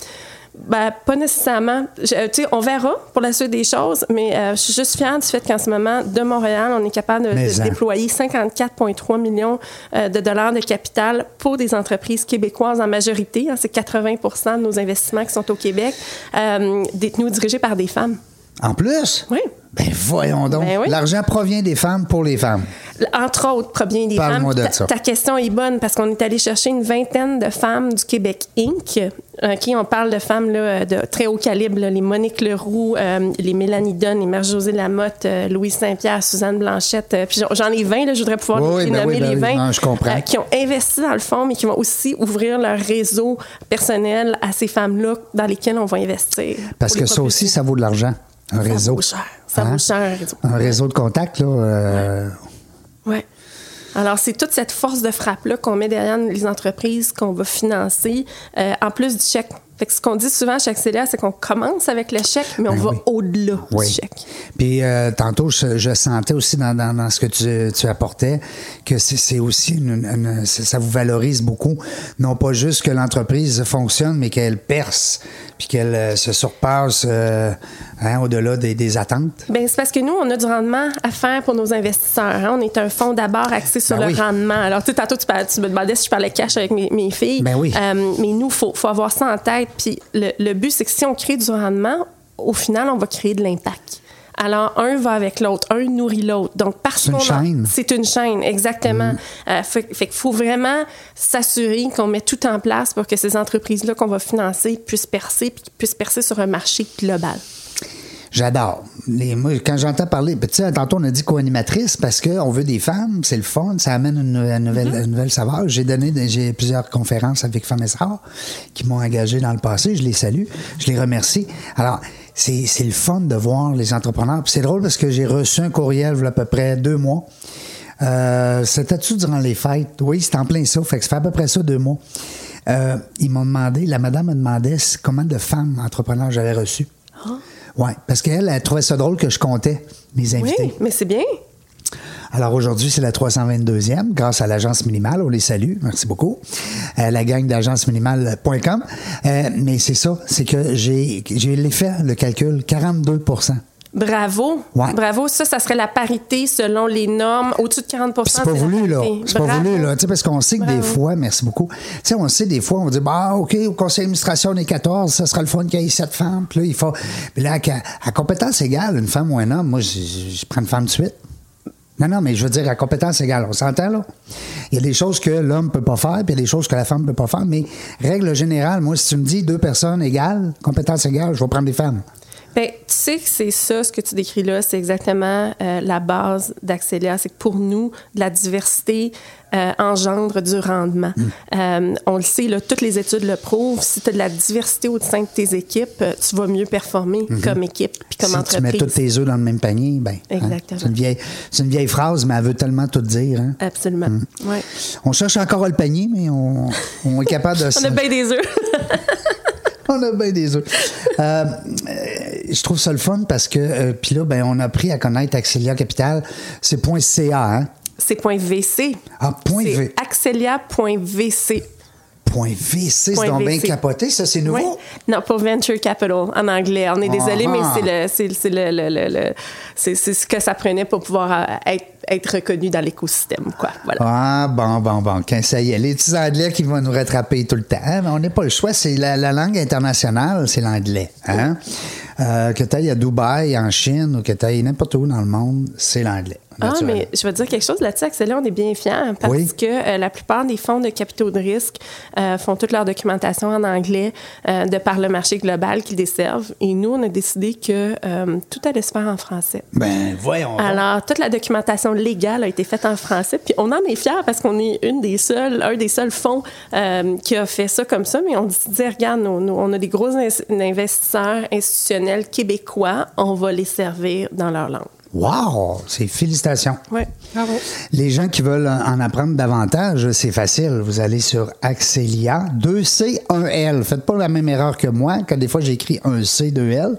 ben, pas nécessairement. Je- Tu sais, on verra pour la suite des choses, mais euh, je suis juste fière du fait qu'en ce moment, de Montréal, on est capable de, déployer 54,3 millions euh, de dollars de capital pour des entreprises québécoises en majorité. hein, c'est 80 de nos investissements qui sont au Québec, euh, détenus ou dirigés par des femmes. En plus? Oui. Ben voyons donc. Ben oui. L'argent provient des femmes pour les femmes. entre autres, provient des femmes. De Ta- ça. Ta question est bonne parce qu'on est allé chercher une vingtaine de femmes du Québec Inc. OK, on parle de femmes là, de très haut calibre, là, les Monique Leroux, euh, les Mélanie Dunn, les Marie-Josée Lamotte, euh, Louise Saint-Pierre, Suzanne Blanchette. euh, puis j'en- ai 20, là, je voudrais pouvoir Oui, les ben nommer oui, ben les. 20. Non, je comprends. qui ont investi dans le fond, mais qui vont aussi ouvrir leur réseau personnel à ces femmes-là dans lesquelles on va investir. Parce les que ça aussi, ça vaut de l'argent. Un Ça réseau. vaut cher. Ça Hein? vaut cher, un réseau. Un réseau de contacts, là. euh, Oui. Alors, c'est toute cette force de frappe-là qu'on met derrière les entreprises qu'on va financer, euh, en plus du chèque. Fait que ce qu'on dit souvent chez Accéléa, c'est qu'on commence avec le chèque, mais on Ben va oui. au-delà Oui. du chèque. Puis euh, tantôt, je, je sentais aussi dans, dans- dans ce que tu, tu apportais que c'est aussi une, une- c'est- ça vous valorise beaucoup. Non pas juste que l'entreprise fonctionne, mais qu'elle perce, puis qu'elle euh, se surpasse euh, hein, au-delà des, des attentes. Ben, c'est parce que nous, on a du rendement à faire pour nos investisseurs. hein. On est un fonds d'abord axé sur Ben le oui. rendement. Alors, tu sais, tantôt, tu, parlais- tu me demandais si je parlais cash avec mes, mes filles. Ben oui. Euh, mais nous, il faut, faut avoir ça en tête. Puis le, le but, c'est que si on crée du rendement, au final, on va créer de l'impact. Alors, un va avec l'autre, un nourrit l'autre. Donc, parce C'est une qu'on a- chaîne. c'est une chaîne, exactement. Mm. Euh, fait fait qu'il faut vraiment s'assurer qu'on met tout en place pour que ces entreprises-là qu'on va financer puissent percer, puis puissent percer sur un marché global. J'adore. Les- moi, quand j'entends parler, ben, tu sais, tantôt on a dit co-animatrice parce qu'on veut des femmes, c'est le fun, ça amène une, une nouvelle, Mm-hmm. une nouvelle saveur. J'ai donné j'ai plusieurs conférences avec Femmes et qui m'ont engagé dans le passé. Je les salue, je les remercie. Alors, c'est c'est le fun de voir les entrepreneurs. C'est drôle parce que j'ai reçu un courriel il y a à peu près deux mois. Euh, C'était-tu durant les fêtes? Oui, c'était en plein ça. Fait que ça fait à peu près ça deux mois. Euh, ils m'ont demandé, la madame me demandait combien de femmes entrepreneurs j'avais reçues. Oui, parce qu'elle, elle trouvait ça drôle que je comptais mes invités. Oui, mais c'est bien. Alors aujourd'hui, c'est la 322e, grâce à l'agence minimale. On les salue. Merci beaucoup. Euh, la gang d'agenceminimale.com. Euh, mais c'est ça, c'est que j'ai fait le calcul, 42 Bravo. Ouais. Bravo. Ça, ça serait la parité selon les normes. Au-dessus de 40 Puis c'est pas voulu, là. C'est pas voulu, là. Tu sais, parce qu'on sait que des fois, merci beaucoup. Tu sais, on sait des fois, on dit, bah, OK, au conseil d'administration, on est 14, ça sera le fun qu'il y ait sept femmes. Puis là, il faut. Puis là, à, à compétence égale, une femme ou un homme, moi, je, je- je prends une femme de suite. Non, non, mais je veux dire, à compétence égale, on s'entend, là? Il y a des choses que l'homme peut pas faire, puis il y a des choses que la femme peut pas faire, mais règle générale, moi, si tu me dis deux personnes égales, compétence égale, je vais prendre des femmes. Ben, tu sais que c'est ça, ce que tu décris là, c'est exactement euh, la base d'Accéléa. C'est que pour nous, de la diversité euh, engendre du rendement. Mm. Euh, on le sait, là, toutes les études le prouvent. Si tu as de la diversité au sein de tes équipes, tu vas mieux performer comme équipe puis comme Mm-hmm. si tu mets entreprise. tous tes œufs dans le même panier, ben. hein, Exactement. c'est, une vieille, c'est une vieille phrase, mais elle veut tellement tout dire. Hein? Absolument. Mm. Ouais. On cherche encore le panier, mais on, on est capable de... On a bien des œufs. On a bien des œufs. Euh, euh, je trouve ça le fun parce que, euh, puis là, ben, on a appris à connaître Axelia Capital. C'est .ca, hein? c'est point .vc. Ah, V. axelia.vc. Point .vc, c'est donc bien capoté, ça, c'est nouveau? Oui. Non, pas venture capital en anglais. On est désolé, Ah. mais c'est le, c'est, le, le- le- c'est, ce que ça prenait pour pouvoir être, être reconnu dans l'écosystème, quoi. Voilà. Ah, bon, bon, bon. Quand ça y est, les petits anglais qui vont nous rattraper tout le temps. Hein, on n'a pas le choix. C'est la, la langue internationale, c'est l'anglais. Hein? Euh, que tu ailles à Dubaï, en Chine, ou que tu ailles n'importe où dans le monde, c'est l'anglais. Ah, mais je vais te dire quelque chose là-dessus, Axel, on est bien fiers parce Oui. que euh, la plupart des fonds de capitaux de risque euh, font toute leur documentation en anglais euh, de par le marché global qu'ils desservent. Et nous, on a décidé que tout allait se faire en français. Ben, voyons. Alors, toute la documentation légale a été faite en français, puis on en est fiers parce qu'on est une un des seuls fonds euh, qui a fait ça comme ça, mais on dit, regarde, on a des gros investisseurs institutionnels québécois, on va les servir dans leur langue. Wow! C'est félicitations. Oui, bravo. Les gens qui veulent en apprendre davantage, c'est facile. Vous allez sur Axelia, 2C, 1L. Faites pas la même erreur que moi, quand des fois j'écris un C, 2L,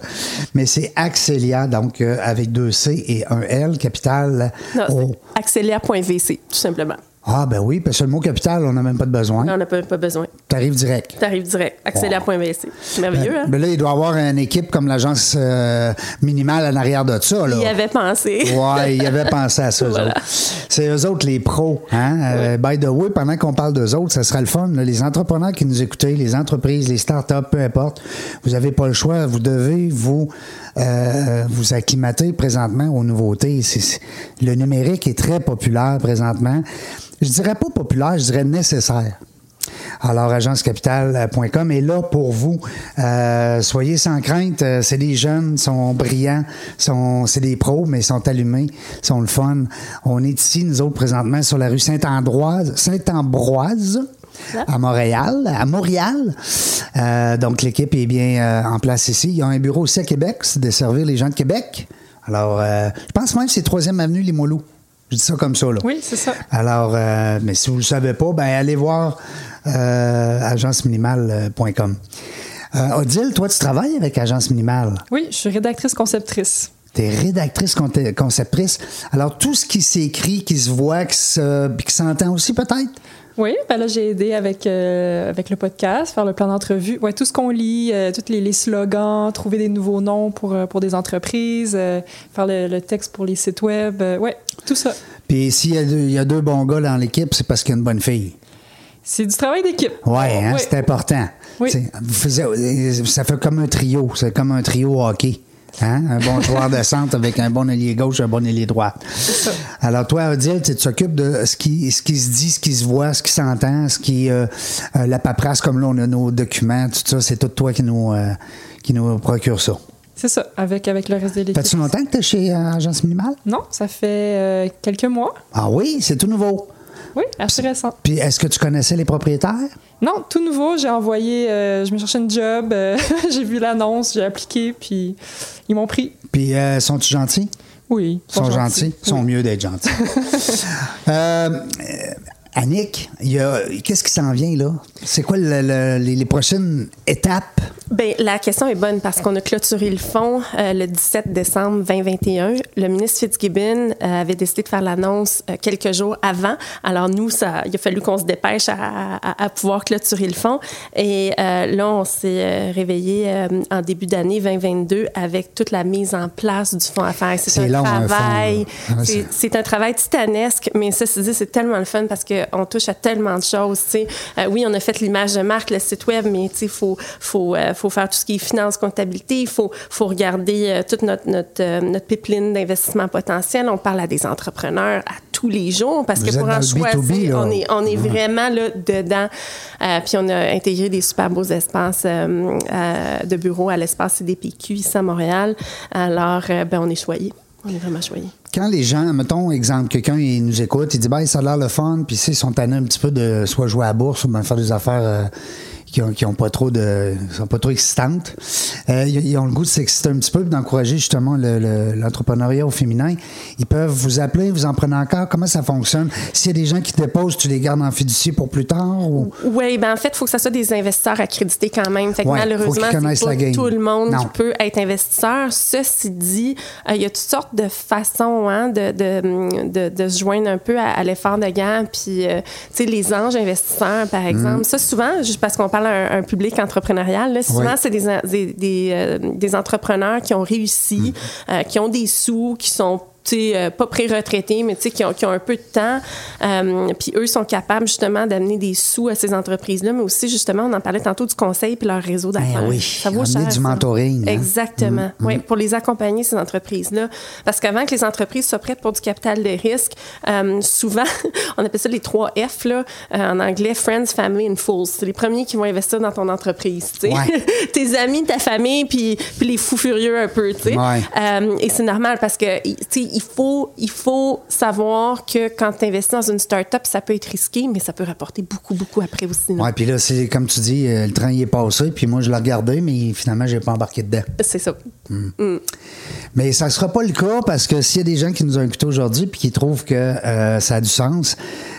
mais c'est Axelia, donc euh, avec 2C et 1L, capital. Non, axelia.vc, tout simplement. Ah, ben oui, parce que le mot capital, on n'a même pas de besoin. On n'a pas, pas besoin. T'arrives direct. Tu arrives direct. Axelia.vc. C'est merveilleux, hein? Ben là, il doit y avoir une équipe comme l'agence euh, minimale en arrière de ça. Là. Il y avait pensé. Ouais, il avait pensé à ça, eux Voilà. autres. C'est eux autres les pros. Hein? Euh, by the way, pendant qu'on parle d'eux autres, ça sera le fun. là. les entrepreneurs qui nous écoutez, les entreprises, les startups, peu importe, vous n'avez pas le choix. Vous devez vous euh, vous acclimater présentement aux nouveautés. Le numérique est très populaire présentement. Je dirais pas populaire, je dirais nécessaire. Alors, agencecapital.com est là pour vous. Euh, soyez sans crainte. euh, C'est des jeunes, sont brillants, sont, c'est des pros, mais ils sont allumés, ils sont le fun. On est ici, nous autres, présentement, sur la rue Saint-Ambroise, Saint-Ambroise, à Montréal, à Montréal. Euh, donc, l'équipe est bien euh, en place ici. Il y a un bureau aussi à Québec, c'est de servir les gens de Québec. Alors, je pense même que c'est 3e Avenue Limoilou. Je dis ça comme ça, là. Oui, c'est ça. Alors, euh, mais si vous ne le savez pas, ben allez voir euh, agenceminimale.com. Euh, Odile, toi, tu travailles avec Agence Minimale? Oui, je suis rédactrice conceptrice. Tu es rédactrice conceptrice. Alors, tout ce qui s'écrit, qui se voit, qui se- puis qui s'entend aussi, peut-être? Oui, ben là, j'ai aidé avec, euh, avec le podcast, faire le plan d'entrevue. Ouais, tout ce qu'on lit, euh, tous les, les slogans, trouver des nouveaux noms pour, euh, pour des entreprises, euh, faire le, le texte pour les sites web. ouais, tout ça. Puis s'il y, a deux- il y a deux bons gars dans l'équipe, c'est parce qu'il y a une bonne fille. C'est du travail d'équipe. Ouais, hein, c'est important. Oui. C'est- Vous faisiez- ça fait comme un trio. C'est comme un trio hockey. Hein? Un bon joueur de centre avec un bon ailier gauche, un bon ailier droit. Alors, toi, Odile, tu t'occupes de ce qui, ce qui se dit, ce qui se voit, ce qui s'entend, ce qui. euh, euh, la paperasse, comme là, on a nos documents, tout ça, c'est tout toi qui nous, euh, qui nous procure ça. C'est ça, avec, avec le reste de l'équipe. Fais-tu longtemps que tu es chez Agence Minimale? Non, ça fait quelques mois. Ah oui, c'est tout nouveau. Oui, assez récent. Puis, est-ce que tu connaissais les propriétaires? Non, tout nouveau. J'ai envoyé, euh, je me cherchais une job, euh, j'ai vu l'annonce, j'ai appliqué, puis ils m'ont pris. Puis, euh, sont-ils gentils? Oui, Ils sont gentils. Ils sont Oui. mieux d'être gentils. Euh, Annick, qu'est-ce qui s'en vient là? C'est quoi le- le- les, les prochaines étapes? Bien, la question est bonne parce qu'on a clôturé le fonds euh, le 17 décembre 2021. Le ministre Fitzgibbon euh, avait décidé de faire l'annonce euh, quelques jours avant. Alors nous, ça, il a fallu qu'on se dépêche à, à- à pouvoir clôturer le fonds. Et euh, là, on s'est réveillé en début d'année 2022 avec toute la mise en place du fonds à faire. C'est un long, travail. Ah, c'est- un travail titanesque, mais ça c'est tellement le fun parce qu'on touche à tellement de choses. oui, on a fait l'image de marque, le site web, mais il faut, faut, euh, faut faire tout ce qui est finance, comptabilité. Il faut, faut regarder euh, toute notre, notre, euh, notre pipeline d'investissement potentiel. On parle à des entrepreneurs à tous les jours parce Vous que pour en le B2B, choisir, on est, on est vraiment là dedans. Euh, puis on a intégré des super beaux espaces de bureaux à l'espace CDPQ ici à Montréal. Alors, ben, on est choyés. On est vraiment choyés. Quand les gens, mettons, exemple, quelqu'un il nous écoute, il dit, ben, ça a l'air le fun, puis ils sont tannés un petit peu de soit jouer à la bourse ou bien faire des affaires euh, qui ont, qui ont pas trop de. sont pas trop excitantes. Euh, ils, ils ont le goût de s'exciter un petit peu, d'encourager justement le- le- l'entrepreneuriat au féminin. Ils peuvent vous appeler, vous en prenez encore. Comment ça fonctionne? S'il y a des gens qui déposent, tu les gardes en fiducie pour plus tard? Ou... Oui, ben en fait, il faut que ça soit des investisseurs accrédités quand même. Fait que Ouais, malheureusement, c'est pas tout le monde Non. qui peut être investisseur. Ceci dit, euh, il y a toutes sortes de façons hein, de, de, de, de se joindre un peu à, à l'effort de guerre. Puis, euh, tu sais, les anges investisseurs, par exemple. Mm. Ça, souvent, juste parce qu'on parle à un, un public entrepreneurial, là, souvent, c'est des, des, des, euh, des entrepreneurs qui ont réussi, Mm. euh, qui ont des sous, qui sont euh, pas pré-retraités, mais qui ont, qui ont un peu de temps. Euh, puis eux sont capables justement d'amener des sous à ces entreprises-là, mais aussi justement, on en parlait tantôt du conseil puis leur réseau d'affaires. Ben oui, ça vaut cher. du mentoring, hein. Exactement. Oui, pour les accompagner, ces entreprises-là. Parce qu'avant que les entreprises soient prêtes pour du capital de risque, euh, souvent, on appelle ça les trois F, là, euh, en anglais, Friends, Family and Fools. C'est les premiers qui vont investir dans ton entreprise. Ouais. Tes amis, ta famille, puis, puis les fous furieux un peu. Ouais. Et c'est normal parce que tu sais, il faut, il faut savoir que quand tu investis dans une start-up, ça peut être risqué, mais ça peut rapporter beaucoup, beaucoup après aussi. Ouais, puis là, c'est comme tu dis, euh, le train il est passé, puis moi je l'ai regardé, mais finalement, j'ai pas embarqué dedans. C'est ça. Mais ça ne sera pas le cas parce que s'il y a des gens qui nous ont écoutés aujourd'hui puis qui trouvent que euh, ça a du sens,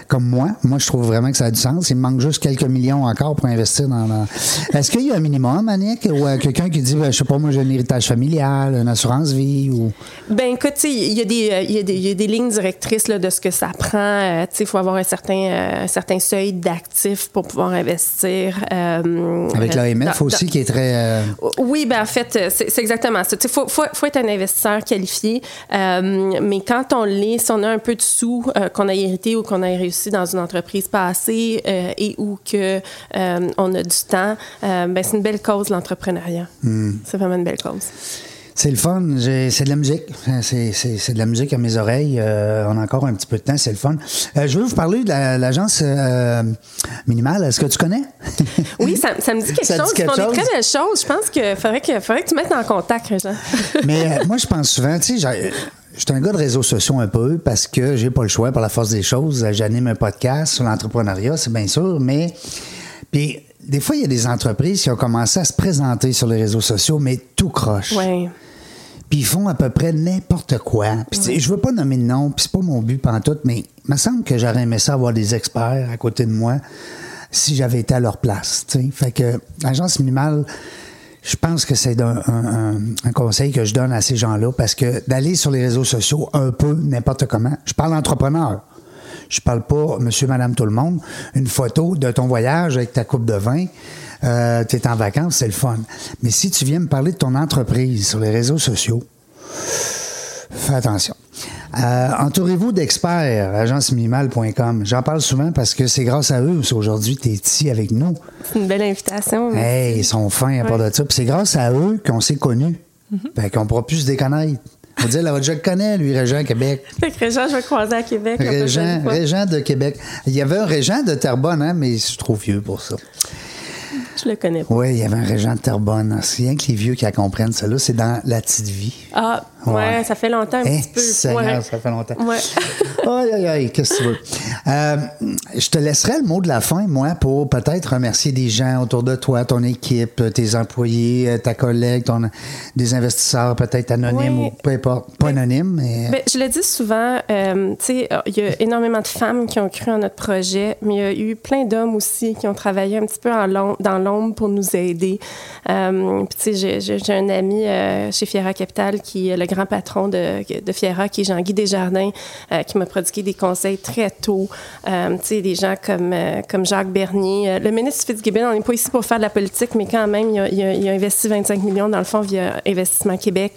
comme moi, moi je trouve vraiment que ça a du sens. Il me manque juste quelques millions encore pour investir dans. dans- Est-ce qu'il y a un minimum, Annick, ou euh, quelqu'un qui dit, ben, je sais pas, moi j'ai un héritage familial, une assurance vie ou. Ben écoute, il y, a des, euh, y, a des- il y a des lignes directrices là, de ce que ça prend. Euh, il faut avoir un certain, euh, un certain seuil d'actifs pour pouvoir investir. Avec l'AMF dans- aussi qui est très. Oui, ben en fait, c'est exactement ça. Il faut, faut, faut être un investisseur qualifié, mais quand on l'est, si on a un peu de sous qu'on a hérité ou qu'on a réussi dans une entreprise passée euh, et ou que euh, on a du temps, euh, ben c'est une belle cause l'entrepreneuriat. Hmm. C'est vraiment une belle cause. C'est le fun. C'est de la musique. C'est, de la musique à mes oreilles. Euh, on a encore un petit peu de temps. C'est le fun. Euh, je veux vous parler de la- l'agence euh, minimale. Est-ce que tu connais? Oui, ça, ça me dit quelque Ça dit chose. quelque font des chose? très belles choses. Je pense qu'il faudrait que, faudrait que tu mettes en contact, Régent. Mais moi, je pense souvent, tu sais, j'ai- je suis un gars de réseaux sociaux un peu parce que j'ai pas le choix par la force des choses. J'anime un podcast sur l'entrepreneuriat, c'est bien sûr, mais puis des fois, il y a des entreprises qui ont commencé à se présenter sur les réseaux sociaux, mais tout croche. Oui. Puis ils font à peu près n'importe quoi. Puis tu sais, je veux pas nommer de nom, puis c'est pas mon but pantoute, mais il me semble que j'aurais aimé ça avoir des experts à côté de moi si j'avais été à leur place. tu sais. Fait que l'agence minimale, je pense que c'est un, un- un- conseil que je donne à ces gens-là parce que d'aller sur les réseaux sociaux un peu n'importe comment. Je parle entrepreneur. Je parle pas monsieur, madame, tout le monde. Une photo de ton voyage avec ta coupe de vin, euh, tu es en vacances, c'est le fun. Mais si tu viens me parler de ton entreprise sur les réseaux sociaux, fais attention. Euh, Entourez-vous d'experts, agenceminimale.com. J'en parle souvent parce que c'est grâce à eux qu'aujourd'hui, tu es ici avec nous. C'est une belle invitation. Hey, ils sont fins à part de ça. Puis c'est grâce à eux qu'on s'est connus. Fait qu'on pourra plus se déconnaître. On dire, là, je le connais, lui, Régent Québec. Fait que Régent, je vais croiser à Québec. Régent. Régent de Québec. Il y avait un Régent de Terrebonne, hein, mais je suis trop vieux pour ça. Je le connais pas. Oui, il y avait un Régent de Terrebonne. C'est rien que les vieux qui la comprennent, ça. là C'est dans la petite vie. Ah, ouais, Ouais. ça fait longtemps un Eh, petit peu. Seigneur, ouais. ça fait longtemps. Ouais. Aïe, aïe, aïe, qu'est-ce que tu veux? Euh, je te laisserai le mot de la fin, moi, pour peut-être remercier des gens autour de toi, ton équipe, tes employés, euh, ta collègue, ton, des investisseurs peut-être anonymes ou peu importe. Pas anonymes, mais. Ben, je le dis souvent, euh, tu sais, il y a énormément de femmes qui ont cru en notre projet, mais il y a eu plein d'hommes aussi qui ont travaillé un petit peu en dans l'ombre pour nous aider. Euh, puis, tu sais, j'ai- un ami euh, chez Fiera Capital qui est le grand patron de, de Fiera, qui est Jean-Guy Desjardins, euh, qui m'a prodigué des conseils très tôt. Euh, tu sais, des gens comme, euh, comme Jacques Bernier. Le ministre Fitzgibbon, on n'est pas ici pour faire de la politique, mais quand même, il a, il a- il a investi 25 millions dans le fonds via Investissement Québec.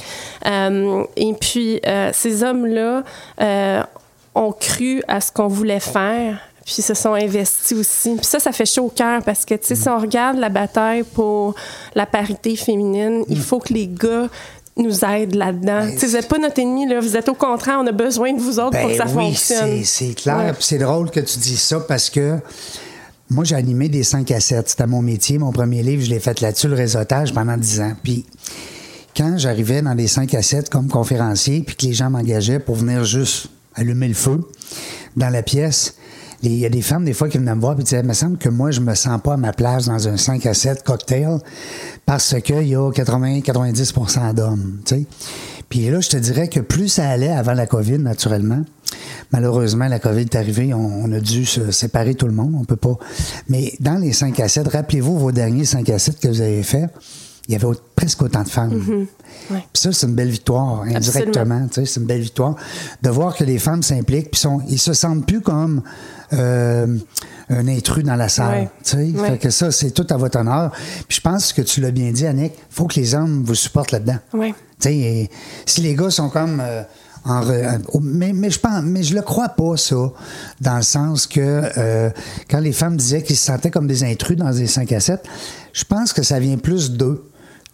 Et puis, ces hommes-là ont cru à ce qu'on voulait faire puis se sont investis aussi. Puis ça, ça fait chaud au cœur parce que, tu sais, si on regarde la bataille pour la parité féminine, il faut que les gars nous aident là-dedans. Sais, vous n'êtes pas notre ennemi, là. Vous êtes au contraire, on a besoin de vous autres pour que ça Ben oui, fonctionne. c'est- clair. Ouais. C'est drôle que tu dis ça parce que moi, j'ai animé des 5 à 7. C'était mon métier. Mon premier livre, je l'ai fait là-dessus, le réseautage, pendant 10 ans. Puis quand j'arrivais dans des 5 à 7 comme conférencier, puis que les gens m'engageaient pour venir juste allumer le feu dans la pièce, il y a des femmes, des fois, qui venaient me voir et disaient, il me semble que moi, je me sens pas à ma place dans un 5 à 7 cocktail parce qu'il y a 80-90% d'hommes, tu sais. Puis là, je te dirais que plus ça allait avant la COVID, naturellement, malheureusement, la COVID est arrivée, on, on a dû se séparer tout le monde, on peut pas. Mais dans les 5 à 7, rappelez-vous vos derniers 5 à 7 que vous avez faits, il y avait presque autant de femmes. Ouais. Puis ça, c'est une belle victoire, indirectement. tu sais, C'est une belle victoire de voir que les femmes s'impliquent, puis sont, ils se sentent plus comme euh, un intrus dans la salle. Fait que ça, c'est tout à votre honneur. Puis je pense que tu l'as bien dit, Annick, faut que les hommes vous supportent là-dedans. Et si les gars sont comme euh, en re- mais, mais je pense mais je le crois pas ça dans le sens que euh, quand les femmes disaient qu'ils se sentaient comme des intrus dans des 5 à 7, je pense que ça vient plus d'eux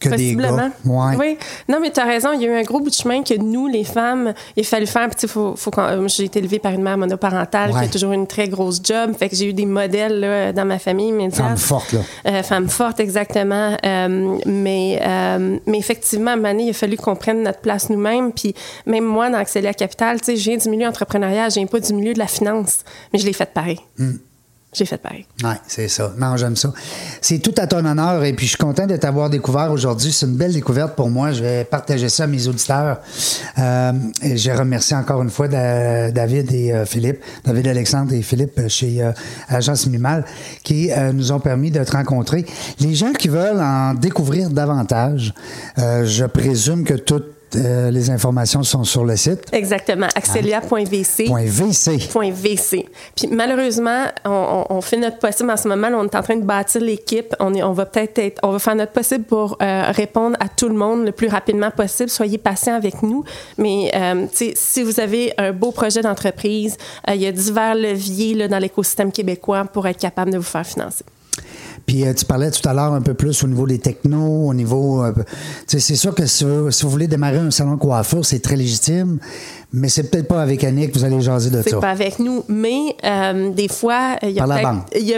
que des Possiblement. gars. Ouais. Oui. Non, mais tu as raison. Il y a eu un gros bout de chemin que nous, les femmes, il a fallu faire. Puis, faut, faut euh, j'ai été élevée par une mère monoparentale Ouais. qui a toujours une très grosse job. Fait que j'ai eu des modèles là, dans ma famille. Femme forte, là. Euh, femme forte, exactement. Euh, mais, euh, mais effectivement, à un moment donné, il a fallu qu'on prenne notre place nous-mêmes. Puis même moi, dans Accéléa Capital, tu sais, je viens du milieu entrepreneurial, je viens pas du milieu de la finance, mais je l'ai fait pareil. Hmm. J'ai fait pareil. Oui, c'est ça. Non, j'aime ça. C'est tout à ton honneur et puis je suis content de t'avoir découvert aujourd'hui. C'est une belle découverte pour moi. Je vais partager ça à mes auditeurs. Euh, et je remercie encore une fois Da- David et euh, Philippe, David Alexandre et Philippe euh, chez euh, Agence Minimal qui nous ont permis de te rencontrer. Les gens qui veulent en découvrir davantage, je présume que euh, les informations sont sur le site. Exactement. Axelia.vc. Point .vc. VC. Puis malheureusement, on, fait notre possible en ce moment. là, on est en train de bâtir l'équipe. On, on va peut-être être, on va faire notre possible pour euh, répondre à tout le monde le plus rapidement possible. Soyez patients avec nous. Mais euh, si vous avez un beau projet d'entreprise, euh, il y a divers leviers là, dans l'écosystème québécois pour être capable de vous faire financer. Puis euh, tu parlais tout à l'heure un peu plus au niveau des technos, au niveau. euh, c'est sûr que si vous, si vous voulez démarrer un salon de coiffure, c'est très légitime, mais c'est peut-être pas avec Annick que vous allez jaser de C'est ça. pas avec nous, mais euh, des fois, il y a Par la peut-être- banque. il y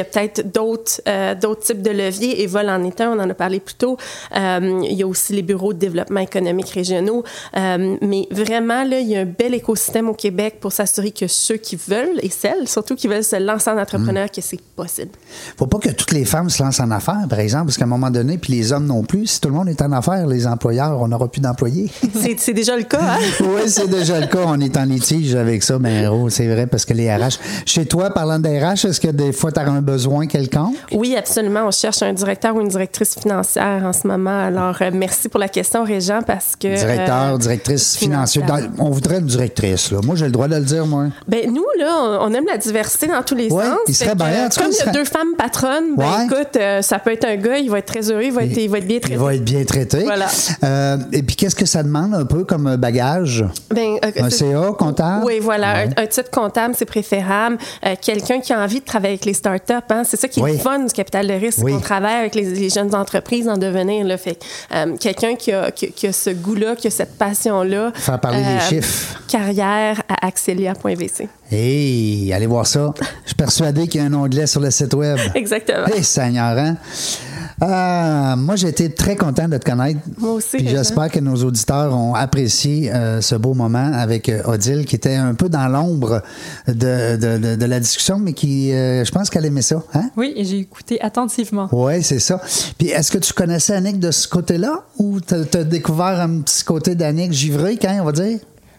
a peut-être il d'autres euh, types de leviers. Et vol en est un, on en a parlé plus tôt. Euh, il y a aussi les bureaux de développement économique régionaux. Euh, mais vraiment, là, il y a un bel écosystème au Québec pour s'assurer que ceux qui veulent, et celles surtout qui veulent se lancer en entrepreneur, Mm. que c'est possible. Faut pas que toutes les femmes se lancent en affaires, par exemple, parce qu'à un moment donné, puis les hommes non plus. Si tout le monde est en affaires, les employeurs, on n'aura plus d'employés. C'est c'est déjà le cas, hein? oui, c'est déjà le cas. On est en litige avec ça, mais c'est vrai, parce que les RH. Chez toi, parlant des RH, est-ce que des fois, tu as un besoin quelconque? Oui, absolument. On cherche un directeur ou une directrice financière en ce moment. Alors, euh, merci pour la question, Régent, parce que... Directeur, euh, directrice financière. Dans- on voudrait une directrice, là. Moi, j'ai le droit de le dire, moi. Ben nous là, on aime la diversité dans tous les Ouais, sens. il serait que, bien, cas, Comme il y a serait- deux femmes patronnes, ben Ouais. écoute, euh, ça peut être un gars, il va être très heureux, il va être, il va être bien traité. Il va être bien traité. Voilà. Euh, et puis, qu'est-ce que ça demande un peu comme bagage? Ben, euh, Un c'est- CA comptable? Oui, voilà. Un, un titre comptable, c'est préférable. Euh, Quelqu'un qui a envie de travailler avec les startups, hein, c'est ça qui est Oui. le fun du capital de risque, Oui. c'est qu'on travaille avec les, les jeunes entreprises en devenir. Là, fait, euh, quelqu'un qui a, qui, qui a ce goût-là, qui a cette passion-là. euh, Faire parler les chiffres. Carrière à axelia.vc. Hey, allez voir ça. Je suis persuadé qu'il y a un onglet sur le site Web. Exactement. Hey, Seigneur, hein? Ah, moi, j'ai été très content de te connaître. Moi aussi, Régent. j'espère que nos auditeurs ont apprécié euh, ce beau moment avec euh, Odile, qui était un peu dans l'ombre de, de, de- de la discussion, mais qui, euh, je pense qu'elle aimait ça. Hein? Oui, et j'ai écouté attentivement. Oui, c'est ça. Puis est-ce que tu connaissais Annick de ce côté-là ou tu as découvert un petit côté d'Annick givré, quand on va dire?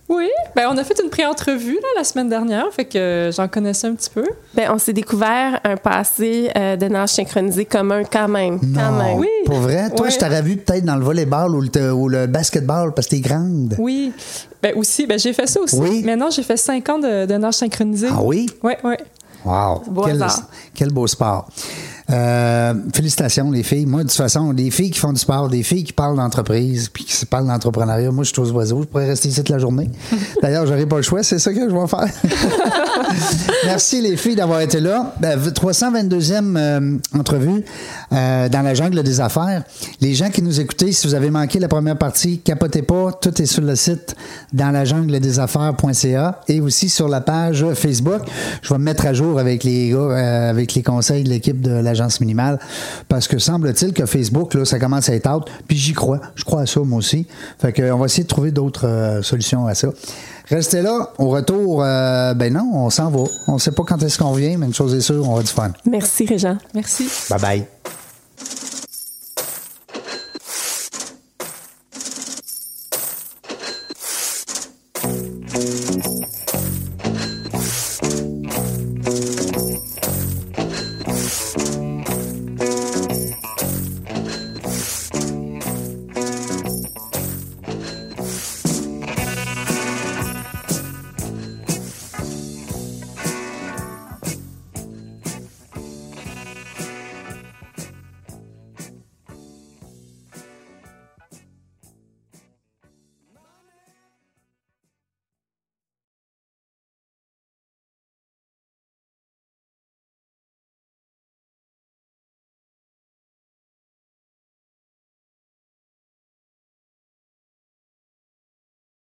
Oui, ben on a fait une pré-entrevue là, la semaine dernière, fait que j'en connaissais un petit peu. Ben, on s'est découvert un passé euh, de nage synchronisé commun quand même. Quand Non, même. Oui. Pour vrai? Toi, Ouais. je t'aurais vu peut-être dans le volleyball ou le, ou le basketball parce que t'es grande. Oui, ben aussi, ben j'ai fait ça aussi. Oui. Maintenant, j'ai fait cinq ans de, de nage synchronisé. Ah oui? Oui, oui. Wow! Beau quel, hasard. quel beau sport. Euh, félicitations, les filles. Moi, de toute façon, des filles qui font du sport, des filles qui parlent d'entreprise, puis qui parlent d'entrepreneuriat, moi, je suis aux oiseaux. Je pourrais rester ici toute la journée. D'ailleurs, j'aurais pas le choix. C'est ça que je vais faire. Merci, les filles, d'avoir été là. Ben, 322e euh, entrevue euh, dans la jungle des affaires. Les gens qui nous écoutaient, si vous avez manqué la première partie, capotez pas. Tout est sur le site dans la jungle des affaires.ca et aussi sur la page Facebook. Je vais me mettre à jour avec les gars, euh, avec les conseils de l'équipe de l'agence minimale parce que semble-t-il que Facebook, là, ça commence à être out. Puis j'y crois. Je crois à ça, moi aussi. Fait que, on va essayer de trouver d'autres euh, solutions à ça. Restez là. Au retour, euh, ben non, on s'en va. On sait pas quand est-ce qu'on vient, mais une chose est sûre, on va du fun. Merci, Régent. Merci. Bye bye.